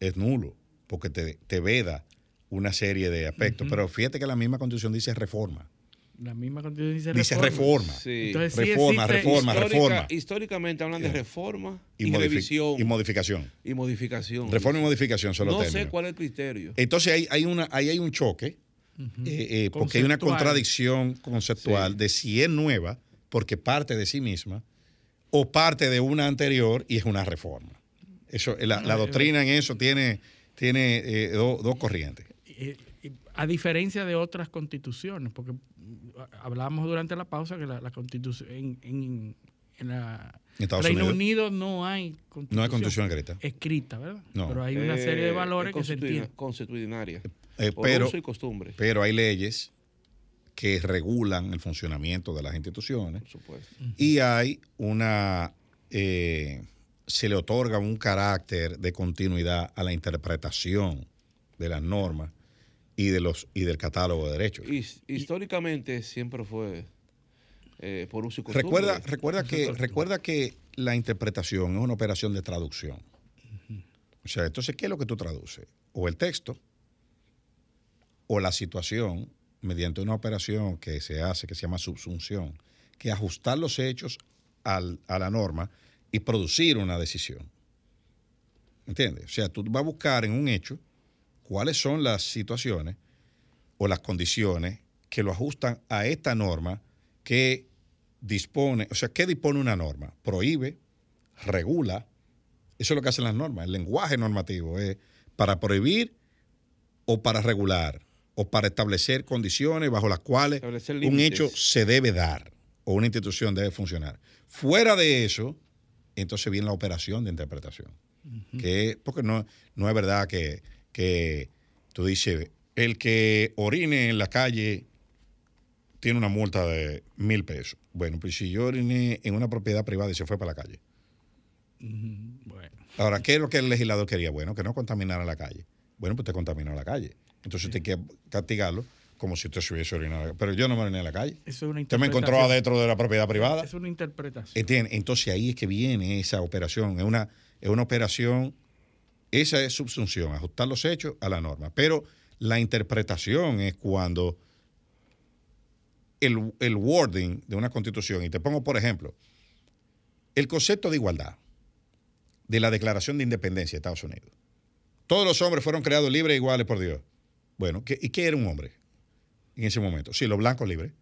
es nulo, porque te, te veda una serie de aspectos. Pero fíjate que la misma constitución dice reforma. La misma constitución dice, Dice reforma. Sí. Entonces, sí Reforma, existe- reforma. Histórica- Históricamente hablan de reforma Y, revisión y modificación. y modificación. Reforma y modificación son los No sé cuál es el criterio. Entonces ahí hay, una, ahí hay un choque, eh, eh, porque hay una contradicción conceptual Sí. de si es nueva, porque parte de sí misma, o parte de una anterior y es una reforma. Eso, la, la eh, doctrina en eso tiene, tiene eh, do- dos corrientes. eh, eh, a diferencia de otras constituciones, porque mm, hablamos durante la pausa que la, la constitución en, en, en la Estados Reino Unidos Unido no hay constitución, no hay constitución escrita. escrita, ¿verdad? No. Pero hay una serie de Eh, valores es que se entienden. Constitucionaria. Eh, Por pero, uso y costumbre, pero hay leyes que regulan el funcionamiento de las instituciones por supuesto. y hay una eh, se le otorga un carácter de continuidad a la interpretación de las normas y de los y del catálogo de derechos. His- históricamente siempre fue eh, por uso y costumbre. Recuerda, recuerda que recuerda que la interpretación es una operación de traducción. O sea, entonces, ¿qué es lo que tú traduces? O el texto o la situación mediante una operación que se hace que se llama subsunción, que ajustar los hechos al- a la norma y producir una decisión. ¿Entiendes? O sea, tú vas a buscar en un hecho cuáles son las situaciones o las condiciones que lo ajustan a esta norma que dispone, o sea, ¿qué dispone una norma? Prohíbe, regula, eso es lo que hacen las normas, el lenguaje normativo es para prohibir o para regular o para establecer condiciones bajo las cuales un límites. hecho se debe dar o una institución debe funcionar. Fuera de eso, entonces viene la operación de interpretación. que, porque no, no es verdad que, que tú dices, el que orine en la calle tiene una multa de mil pesos. Bueno, pues si yo oriné en una propiedad privada y se fue para la calle. Bueno, Ahora, ¿qué es lo que el legislador quería? Bueno, que no contaminara la calle. bueno, pues te contaminó la calle. Entonces usted que castigarlo como si usted se hubiese orinado. Pero yo no me oriné en la calle. Eso es una Usted me encontró adentro de la propiedad privada. Es una interpretación. Entonces ahí es que viene esa operación. Es una, es una operación, esa es subsunción, ajustar los hechos a la norma. Pero la interpretación es cuando el, el wording de una constitución, y te pongo por ejemplo, el concepto de igualdad de la Declaración de Independencia de Estados Unidos. Todos los hombres fueron creados libres e iguales por Dios. Bueno, ¿qué, ¿y qué era un hombre en ese momento? Sí, los blancos libres.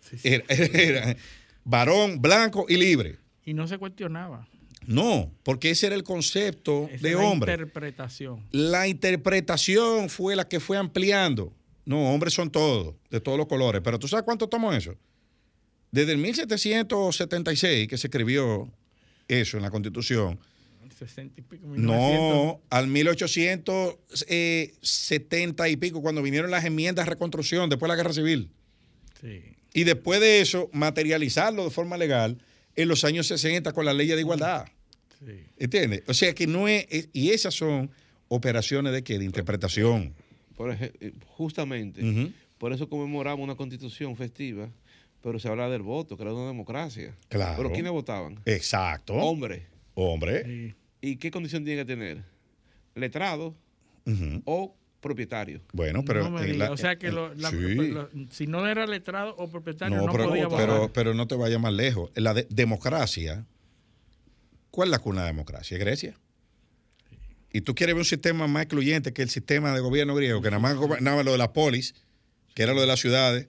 Sí, sí. Era, era varón, blanco y libre. Y no se cuestionaba. No, porque ese era el concepto Esa de es la hombre. interpretación. La interpretación fue la que fue ampliando. No, hombres son todos, de todos los colores. Pero ¿tú sabes cuánto tomó eso? Desde el 1776 que se escribió eso en la Constitución, 60 y pico, 1900. no, al 1870 y pico, cuando vinieron las enmiendas de reconstrucción después de la Guerra Civil. Sí. Y después de eso, materializarlo de forma legal en los años 60 con la ley de igualdad. Sí. ¿Entiendes? O sea que no es, es- y esas son operaciones de qué? De interpretación. Por ej- eh, justamente, por eso conmemoramos una constitución festiva, pero se habla del voto, que era una democracia. Claro. Pero ¿quiénes votaban? Exacto. Hombres. Hombre. Sí. ¿Y qué condición tiene que tener? ¿Letrado o propietario? Bueno, pero. No me en diga, la- o sea que en- lo- la- sí. lo- si no era letrado o propietario no, No, pero, podía votar. pero, pero no te vayas más lejos. La de- democracia, ¿cuál es la cuna de la democracia? Grecia. Y tú quieres ver un sistema más excluyente que el sistema de gobierno griego, que nada más gobernaba lo de las polis, que era lo de las ciudades,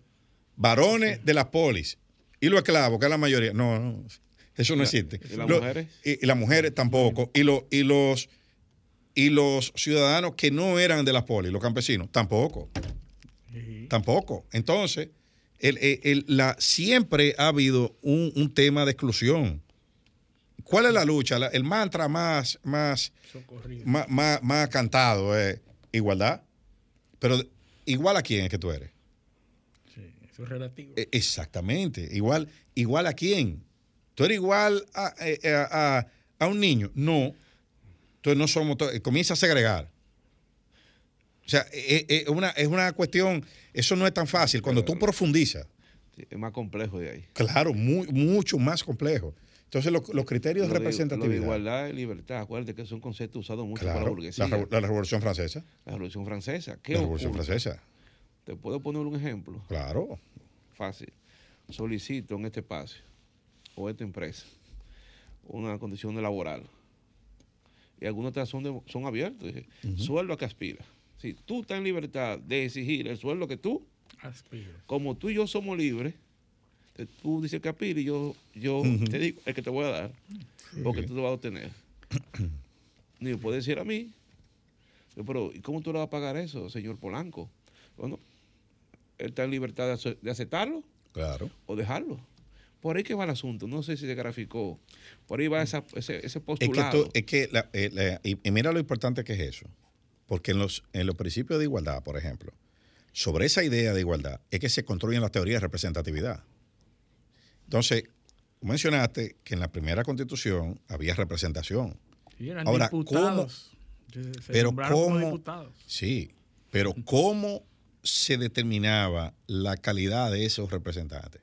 varones de las polis, y los esclavos, que es la mayoría. No, no, eso no existe. ¿Y las mujeres? Y, y las mujeres tampoco. Y, lo- y, los, y los ciudadanos que no eran de las polis, los campesinos, tampoco. Tampoco. Entonces, el- el- el- la, siempre ha habido un, un tema de exclusión. ¿Cuál es la lucha? La- el mantra más, más, más, más- más cantado es igualdad. Pero, ¿igual a quién es que tú eres? Sí, eso es relativo. E- Exactamente. Igual, igual a quién. ¿Tú eres igual a, eh, a- a- a un niño? No. Entonces no somos. Comienza a segregar. O sea, es, es una, es una cuestión. Eso no es tan fácil. Cuando tú profundizas, Sí, es más complejo de ahí. claro, muy, mucho más complejo. Entonces, lo- los criterios Lo de de- Lo de representatividad. igualdad y libertad, acuérdate que son conceptos usados mucho por la claro, burguesía. la, la Revolución Francesa. La Revolución Francesa. ¿Qué La Revolución ocurre? Francesa. Te puedo poner un ejemplo Claro. fácil. Solicito en este espacio o esta empresa una condición laboral. Y algunos otras son, de- son abiertos. Dice, Sueldo a que aspira. Si tú estás en libertad de exigir el sueldo que tú, Aspiro. como tú y yo somos libres, tú dices que aspira y yo, yo te digo el que te voy a dar, porque tú te vas a obtener. Ni me puede decir a mí, yo, pero ¿y cómo tú le vas a pagar eso, señor Polanco? Bueno, él está en libertad de, de aceptarlo Claro. o dejarlo. Por ahí que va el asunto, no sé si se graficó. Por ahí va esa- ese, ese Es que, postulado. es que la- eh, la- y, y mira lo importante que es eso. Porque en los, en los principios de igualdad, por ejemplo, sobre esa idea de igualdad es que se construyen las teorías de representatividad. Entonces, mencionaste que en la primera constitución había representación. Sí, eran Ahora, diputados. Se- se pero nombraron como cómo- diputados. Sí, pero ¿cómo se determinaba la calidad de esos representantes?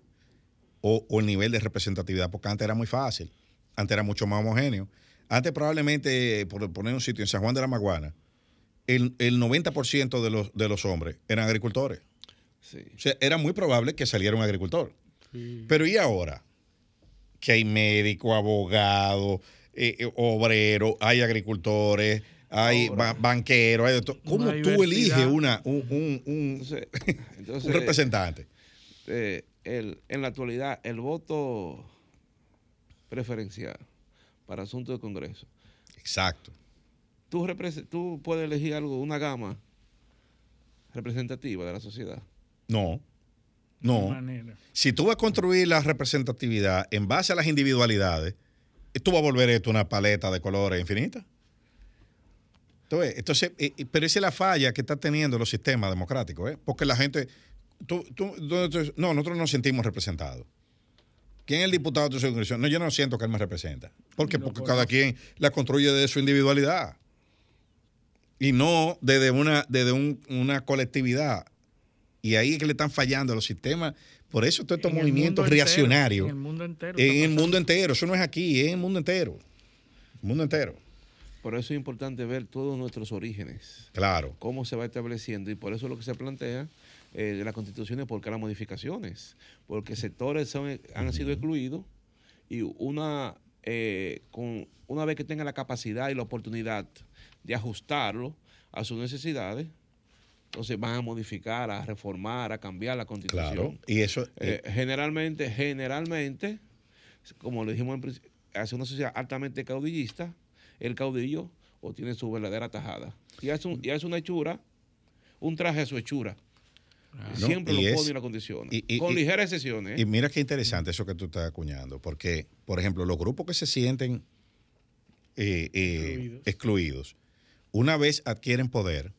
O, o el nivel de representatividad, porque antes era muy fácil, antes era mucho más homogéneo. Antes probablemente, por poner un sitio en San Juan de la Maguana, el, el 90% de los, de los hombres eran agricultores. Sí. O sea, era muy probable que saliera un agricultor. Sí. Pero ¿y ahora? Que hay médico, abogado, eh, eh, obrero, hay agricultores, hay ba- banqueros, hay todo. ¿Cómo tú eliges una, un, un- un- Entonces, entonces, un representante? eh, el- en la actualidad, el voto preferencial para asuntos de Congreso, Exacto. tú, tú puedes elegir algo, una gama representativa de la sociedad. No, no. Si tú vas a construir la representatividad en base a las individualidades, tú vas a volver esto una paleta de colores infinita. Entonces, entonces eh, eh, pero esa es la falla que están teniendo los sistemas democráticos, ¿eh? porque la gente, tú- tú- ¿dónde tú- no, nosotros nos sentimos representados. ¿Quién es el diputado de tu circunscripción? No, yo no siento que él me representa. ¿Por qué? No, Porque por cada eso. quien la construye de su individualidad. y no desde una, desde un- una colectividad. Y ahí es que le están fallando a los sistemas. Por eso todos estos En movimientos reaccionarios. en el mundo entero En el mundo entero. Eso no es aquí, es en el mundo entero. El mundo entero. Por eso es importante ver todos nuestros orígenes, Claro. cómo se va estableciendo y por eso es lo que se plantea eh, de las constituciones, por qué las modificaciones, porque sectores son, han sido excluidos y una, eh, con, una vez que tenga la capacidad y la oportunidad de ajustarlo a sus necesidades, entonces van a modificar, a reformar, a cambiar la constitución. Claro. Y eso. Eh, generalmente, generalmente, como le dijimos en principio, hace una sociedad altamente caudillista, el caudillo o tiene su verdadera tajada. Y hace, un- y hace una hechura, un traje a su hechura. No, Siempre y lo es- pone y lo condiciona. y- y- con y- ligeras excepciones. ¿eh? Y mira qué interesante eso que tú estás acuñando, porque, por ejemplo, los grupos que se sienten eh, eh, Excluidos. excluidos, una vez adquieren poder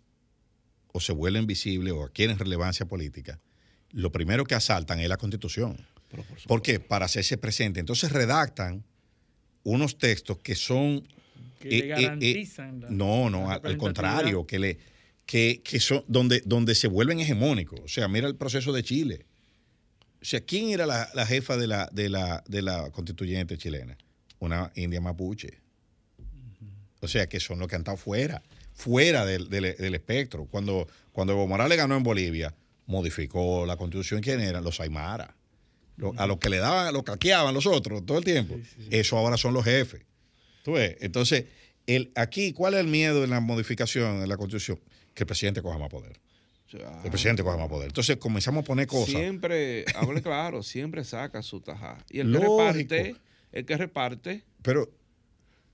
o se vuelven visibles o adquieren relevancia política, lo primero que asaltan es la constitución. Pero por supuesto. ¿Por qué? Para hacerse presente. Entonces redactan unos textos que son... Que eh, le eh, garantizan la- no, no, la al- contrario, que le que, que son donde, donde se vuelven hegemónicos. O sea, mira el proceso de Chile. O sea, ¿quién era la, la jefa de la, de, la, de la constituyente chilena? Una india mapuche. O sea, que son los que han estado fuera, fuera del, del- del espectro. Cuando, cuando Evo Morales ganó en Bolivia, modificó la constitución. ¿Quién eran? Los Aymara. A los que le daban, los caqueaban los otros todo el tiempo. Eso ahora son los jefes. ¿Tú ves? Entonces, el, aquí, ¿cuál es el miedo en la modificación de la constitución? Que el presidente coja más poder. Sea, El presidente coja más poder. Entonces comenzamos a poner cosas. Siempre, hable claro, siempre saca su tajada. Y el que reparte, el que reparte, Pero,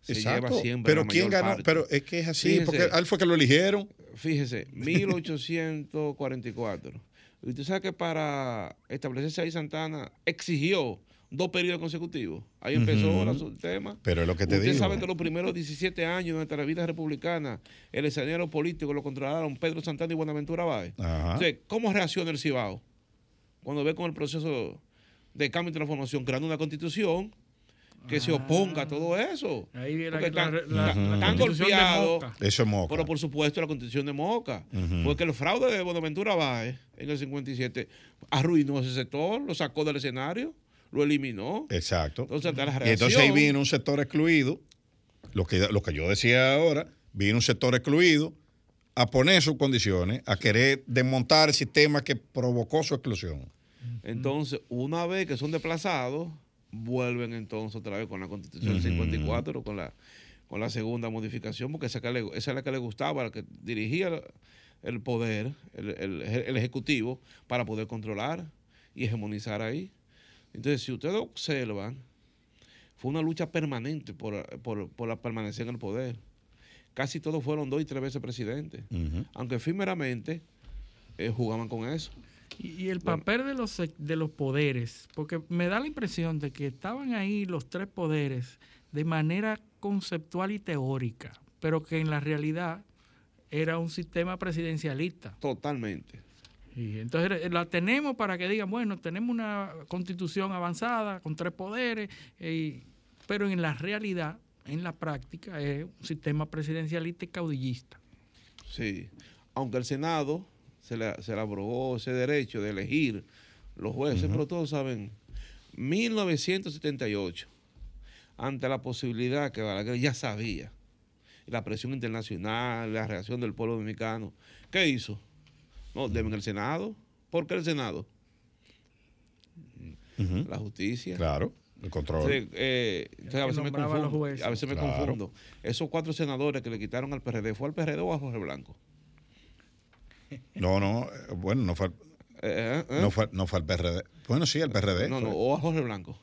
se exacto. lleva siempre pero la ¿quién mayor ganó? parte. Pero es que es así, porque a él fue que lo eligieron. Fíjese, 1844. Y usted sabe que para establecerse ahí Santana exigió dos periodos consecutivos. Ahí empezó ahora su tema. Pero es lo que te Usted digo. sabe que los primeros 17 años de nuestra vida republicana, el escenario político lo controlaron Pedro Santana y Buenaventura Báez. Entonces, ¿cómo reacciona el Cibao? Cuando ve con el proceso de cambio y transformación, creando una constitución que se oponga a todo eso. Ahí viene la, Porque la, están- la- están golpeados. Moca. Eso es moca. Pero por supuesto la constitución de Moca. Porque el fraude de Bonaventura Báez en el 57 arruinó ese sector, lo sacó del escenario, lo eliminó. Exacto. Entonces, la y entonces ahí reacción- vino un sector excluido, lo que, lo que yo decía ahora, vino un sector excluido a poner sus condiciones, a querer desmontar el sistema que provocó su exclusión. Entonces, una vez que son desplazados, vuelven entonces otra vez con la constitución del 54, con la, con la segunda modificación, porque esa, que le- esa es la que le gustaba, la que dirigía el, el poder, el, el- el ejecutivo, para poder controlar y hegemonizar ahí. Entonces, si ustedes observan, fue una lucha permanente por, por, por la permanecer en el poder. Casi todos fueron dos y tres veces presidentes, aunque efímeramente eh, jugaban con eso. Y, y el papel de los, de los poderes, porque me da la impresión de que estaban ahí los tres poderes de manera conceptual y teórica, pero que en la realidad era un sistema presidencialista. Totalmente. Y entonces eh, la tenemos para que digan, bueno, tenemos una constitución avanzada con tres poderes, eh, pero en la realidad, en la práctica, es un sistema presidencialista y caudillista. Sí, aunque el Senado se le, se le abrogó ese derecho de elegir los jueces, pero todos saben, 1978, ante la posibilidad que Balaguer ya sabía, la presión internacional, la reacción del pueblo dominicano, ¿qué hizo? No, deben el Senado. ¿Por qué el Senado? La justicia. Claro, el control. Entonces, eh, a veces me confundo. jueces. A veces me Claro. confundo. Esos cuatro senadores que le quitaron al PRD, ¿fue al PRD o a Jorge Blanco? No, no, bueno, no fue, al- Eh, eh, no fue, no fue al PRD. Bueno, sí, al PRD. No, no, o a Jorge Blanco.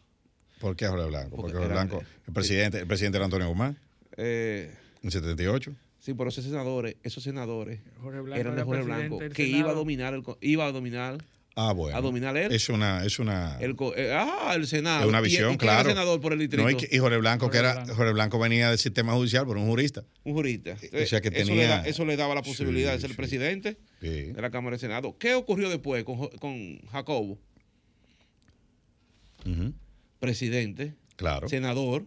¿Por qué a Jorge Blanco? Porque Porque Jorge era- Blanco, el presidente, el presidente era Antonio Guzmán, Eh, en 78. Sí, pero esos senadores, esos senadores Jorge Blanco eran de Jorge Blanco, del que iba a dominar el, iba a dominar, Ah, bueno. a dominar él. Es una, es una, el eh, ah, el Senado. es una ¿Y- visión, y quién era claro. senador por el distrito? No, y, y Jorge Blanco, que era, Blanco. Jorge Blanco venía del sistema judicial, pero un jurista. Un jurista. o sea que eso, tenía- le da- eso le daba la Sí, posibilidad de ser sí. presidente Sí. de la Cámara de Senado. ¿Qué ocurrió después con, con Jacobo? Presidente, Claro. senador,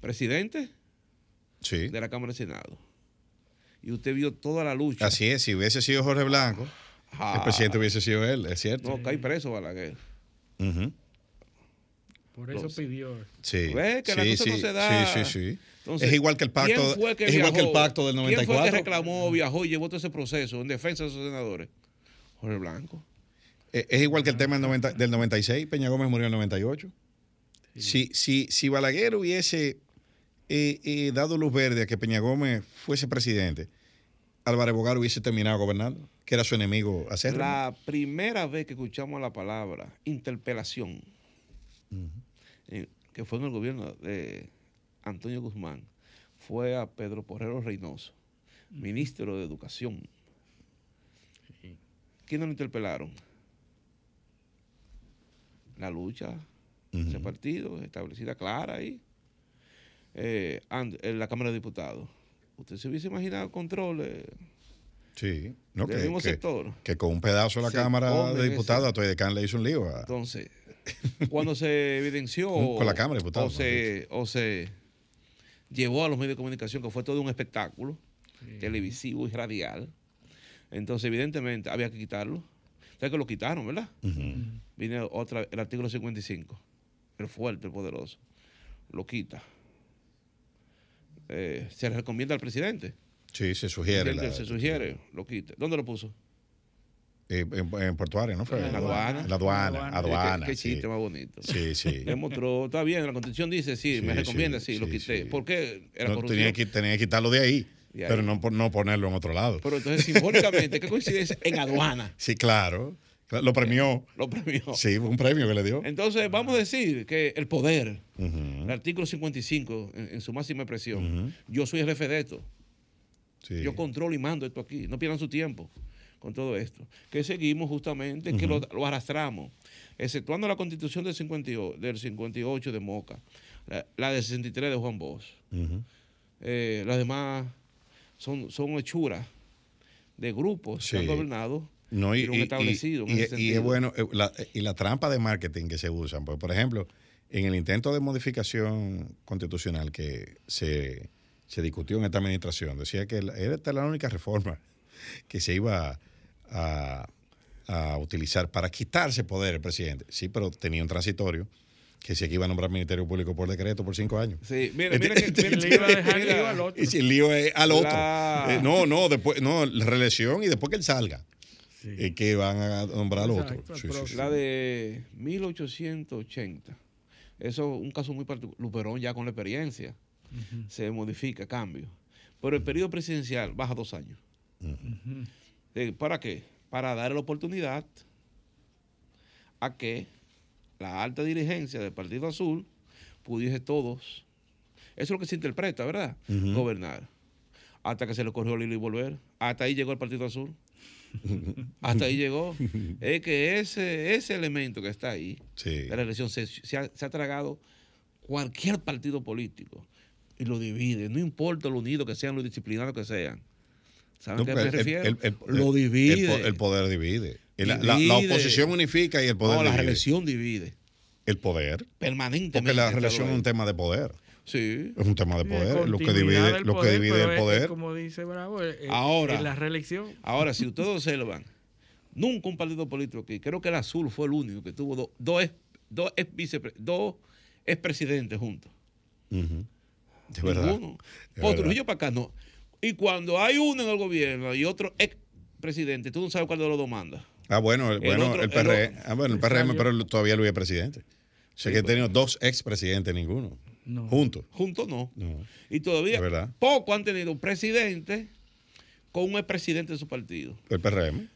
presidente Sí. de la Cámara de Senado. y usted vio toda la lucha. Así es, si hubiese sido Jorge Blanco, Ah. el presidente hubiese sido él, es cierto. No, cae preso Balaguer. Por eso Los- pidió. Sí, ¿Ves que la sí, cosa sí, no se da? sí, sí, sí. Entonces, es igual que el pacto, ¿quién fue que es igual que el pacto del ¿Quién fue 94. que reclamó, viajó y llevó todo ese proceso en defensa de sus senadores? Jorge Blanco. Eh, Es igual que el tema del, 90 del 96, Peña Gómez murió en el 98. Si, si, si Balaguer hubiese eh, eh, dado luz verde a que Peña Gómez fuese presidente, Álvarez Bogar hubiese terminado gobernando, que era su enemigo hacerlo. La primera vez que escuchamos la palabra interpelación, eh, que fue en el gobierno de Antonio Guzmán, fue a Pedro Porrero Reynoso, ministro de Educación. ¿Quiénes lo interpelaron? La lucha, ese partido, establecida clara ahí, eh, and- en la Cámara de Diputados. ¿Usted se hubiese imaginado controles Sí, no, del que, mismo que- sector? que con un pedazo de la Se Cámara de Diputados, a Toy Can le hizo un lío. a- Entonces, cuando se evidenció Con la Cámara de o, Diputados, se, o se llevó a los medios de comunicación, que fue todo un espectáculo televisivo y radial, entonces evidentemente había que quitarlo. Ustedes que lo quitaron, ¿verdad? Viene otra, el artículo 55, el fuerte, el poderoso, lo quita. Eh, se le recomienda al presidente. Sí, se sugiere. La- se sugiere, lo quita. ¿Dónde lo puso? eh, en, en Portuario, ¿no fue? En la aduana. En la aduana, aduana, Qué, qué sí. chiste más bonito. Sí, sí. Él mostró, está bien, la constitución dice, sí, Sí, me recomienda, sí, sí, lo quité. sí. ¿Por qué? Era No, corrupción. tenía, que, tenía que quitarlo de ahí, De ahí. pero no, por- no ponerlo en otro lado. Pero entonces, simbólicamente, ¿qué coincidencia? En aduana Sí, claro. Lo premió. lo premió. Sí, fue un premio que le dio. Entonces, vamos a decir que el poder, el artículo 55, en, en su máxima expresión, yo soy el jefe de esto, sí. yo controlo y mando esto aquí, no pierdan su tiempo con todo esto. Que seguimos justamente, que lo, lo arrastramos, exceptuando la constitución del 58, del 58 de Moca, la, la del 63 de Juan Bosch. Eh, las demás son, son hechuras de grupos que han gobernado No, y, y- establecido y- es bueno, eh, la- y la trampa de marketing que se usan. Pues, por ejemplo, en el intento de modificación constitucional que se, se discutió en esta administración, decía que la- era esta la única reforma que se iba a, a utilizar para quitarse poder el presidente. Sí, pero tenía un transitorio que decía que iba a nombrar Ministerio Público por decreto por cinco años. Sí, mire, mire que mire, Le iba a dejar mira, el lío al otro. Y si el lío es al otro. La- Eh, no, no, después, no, la reelección y después que él salga. Sí. eh, que van a nombrar al otro. Sí, sí, sí. próximo. La de 1880. Eso es un caso muy particular. Luperón ya con la experiencia se modifica, cambio. Pero el periodo presidencial baja dos años. Eh, ¿Para qué? Para dar la oportunidad a que la alta dirigencia del Partido Azul pudiese todos, eso es lo que se interpreta, ¿verdad? Gobernar. Hasta que se le corrió el hilo y volver. Hasta ahí llegó el Partido Azul. Hasta ahí llegó. Es que ese, ese elemento que está ahí, Sí. de la elección, se, se ha, se ha tragado cualquier partido político y lo divide. No importa lo unido que sean, lo disciplinados que sean. ¿Saben No, a qué me el- refiero? el- el- lo divide. El, po- el poder divide. La, la- la oposición unifica y el poder no, la divide. reelección divide. El poder. Permanentemente. Porque la reelección es un tema de poder. Sí. Es un tema de poder. Lo que divide, lo que poder, divide el es poder. como dice Bravo, Ahora. en la reelección. Ahora, si ustedes observan, nunca un partido político aquí, creo que el Azul fue el único que tuvo do- dos ex- dos ex vicepre- dos expresidentes juntos. Ujú. De verdad. Trujillo para acá no. Y cuando hay uno en el gobierno y otro expresidente, tú no sabes cuál de los dos manda. Ah, bueno, el, bueno, otro- el PRM. otro- ah, bueno, el PRM, salió. pero todavía Luis es presidente. O sea Sí, que he pues. tenido dos expresidentes, ninguno. No. Juntos. Juntos no. No. Y todavía poco han tenido un presidente con un expresidente de su partido. El PRM.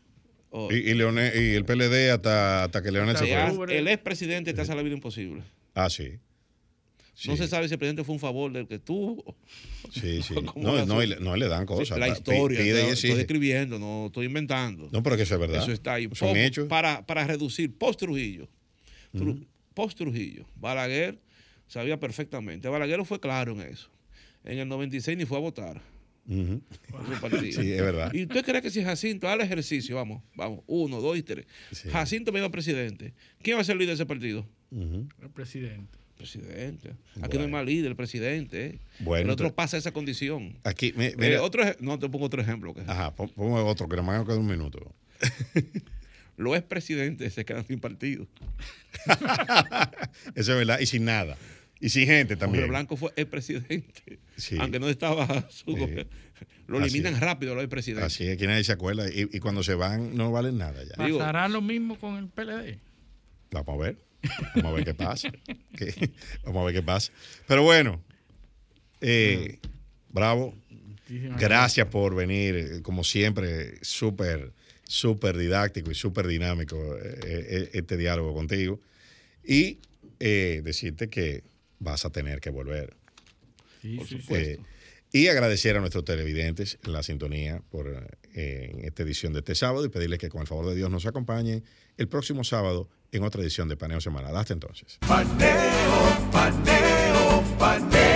O- Y, y, Leonel- y el PLD hasta, hasta que Leonel se fue. el expresidente te hace la vida imposible. Ah, sí. Sí. No se sabe si el presidente fue un favor del que tuvo. Sí, sí. ¿Cómo No, no, le, no, dan cosas. la historia. pide y estoy, escribiendo, no estoy inventando. No, pero que eso es verdad. Eso está ahí. Son Po- hechos. Para, para reducir post Trujillo. Post Trujillo. Balaguer sabía perfectamente. Balaguer fue claro en eso. En el 96 ni fue a votar. Sí, es verdad. ¿Y usted cree que si Jacinto haga el ejercicio, vamos, vamos, uno, dos y tres, Sí. Jacinto me presidente, ¿quién va a ser el líder de ese partido? El presidente. Presidente. Aquí no hay más líder, el presidente. ¿eh? Bueno, el otro pasa esa condición. Aquí, Eh, mira, otro, no, te pongo otro ejemplo. que ajá, pon- ponme otro, que nos queda un minuto. Los expresidentes se quedan sin partido. Eso es verdad, y sin nada. Y sin gente Jorge también. Blanco fue el presidente. Sí. Aunque no estaba su Sí. gobierno. Lo Así eliminan es. rápido los expresidentes. Así es que nadie se acuerda. Y, y cuando se van, no valen nada ya. Digo- ¿Pasará lo mismo con el PLD? Vamos a ver. Vamos a ver qué pasa. Vamos a ver qué pasa. Pero bueno, eh, bravo. Muchísimas Gracias por venir, eh, como siempre, súper, súper didáctico y súper dinámico eh, eh, este diálogo contigo. Y eh, decirte que vas a tener que volver. Sí, Por sí, sí. supuesto. Eh, y agradecer a nuestros televidentes la sintonía por eh, esta edición de este sábado y pedirles que con el favor de Dios nos acompañen el próximo sábado en otra edición de Paneo Semanal. Hasta entonces. Paneo, paneo, paneo.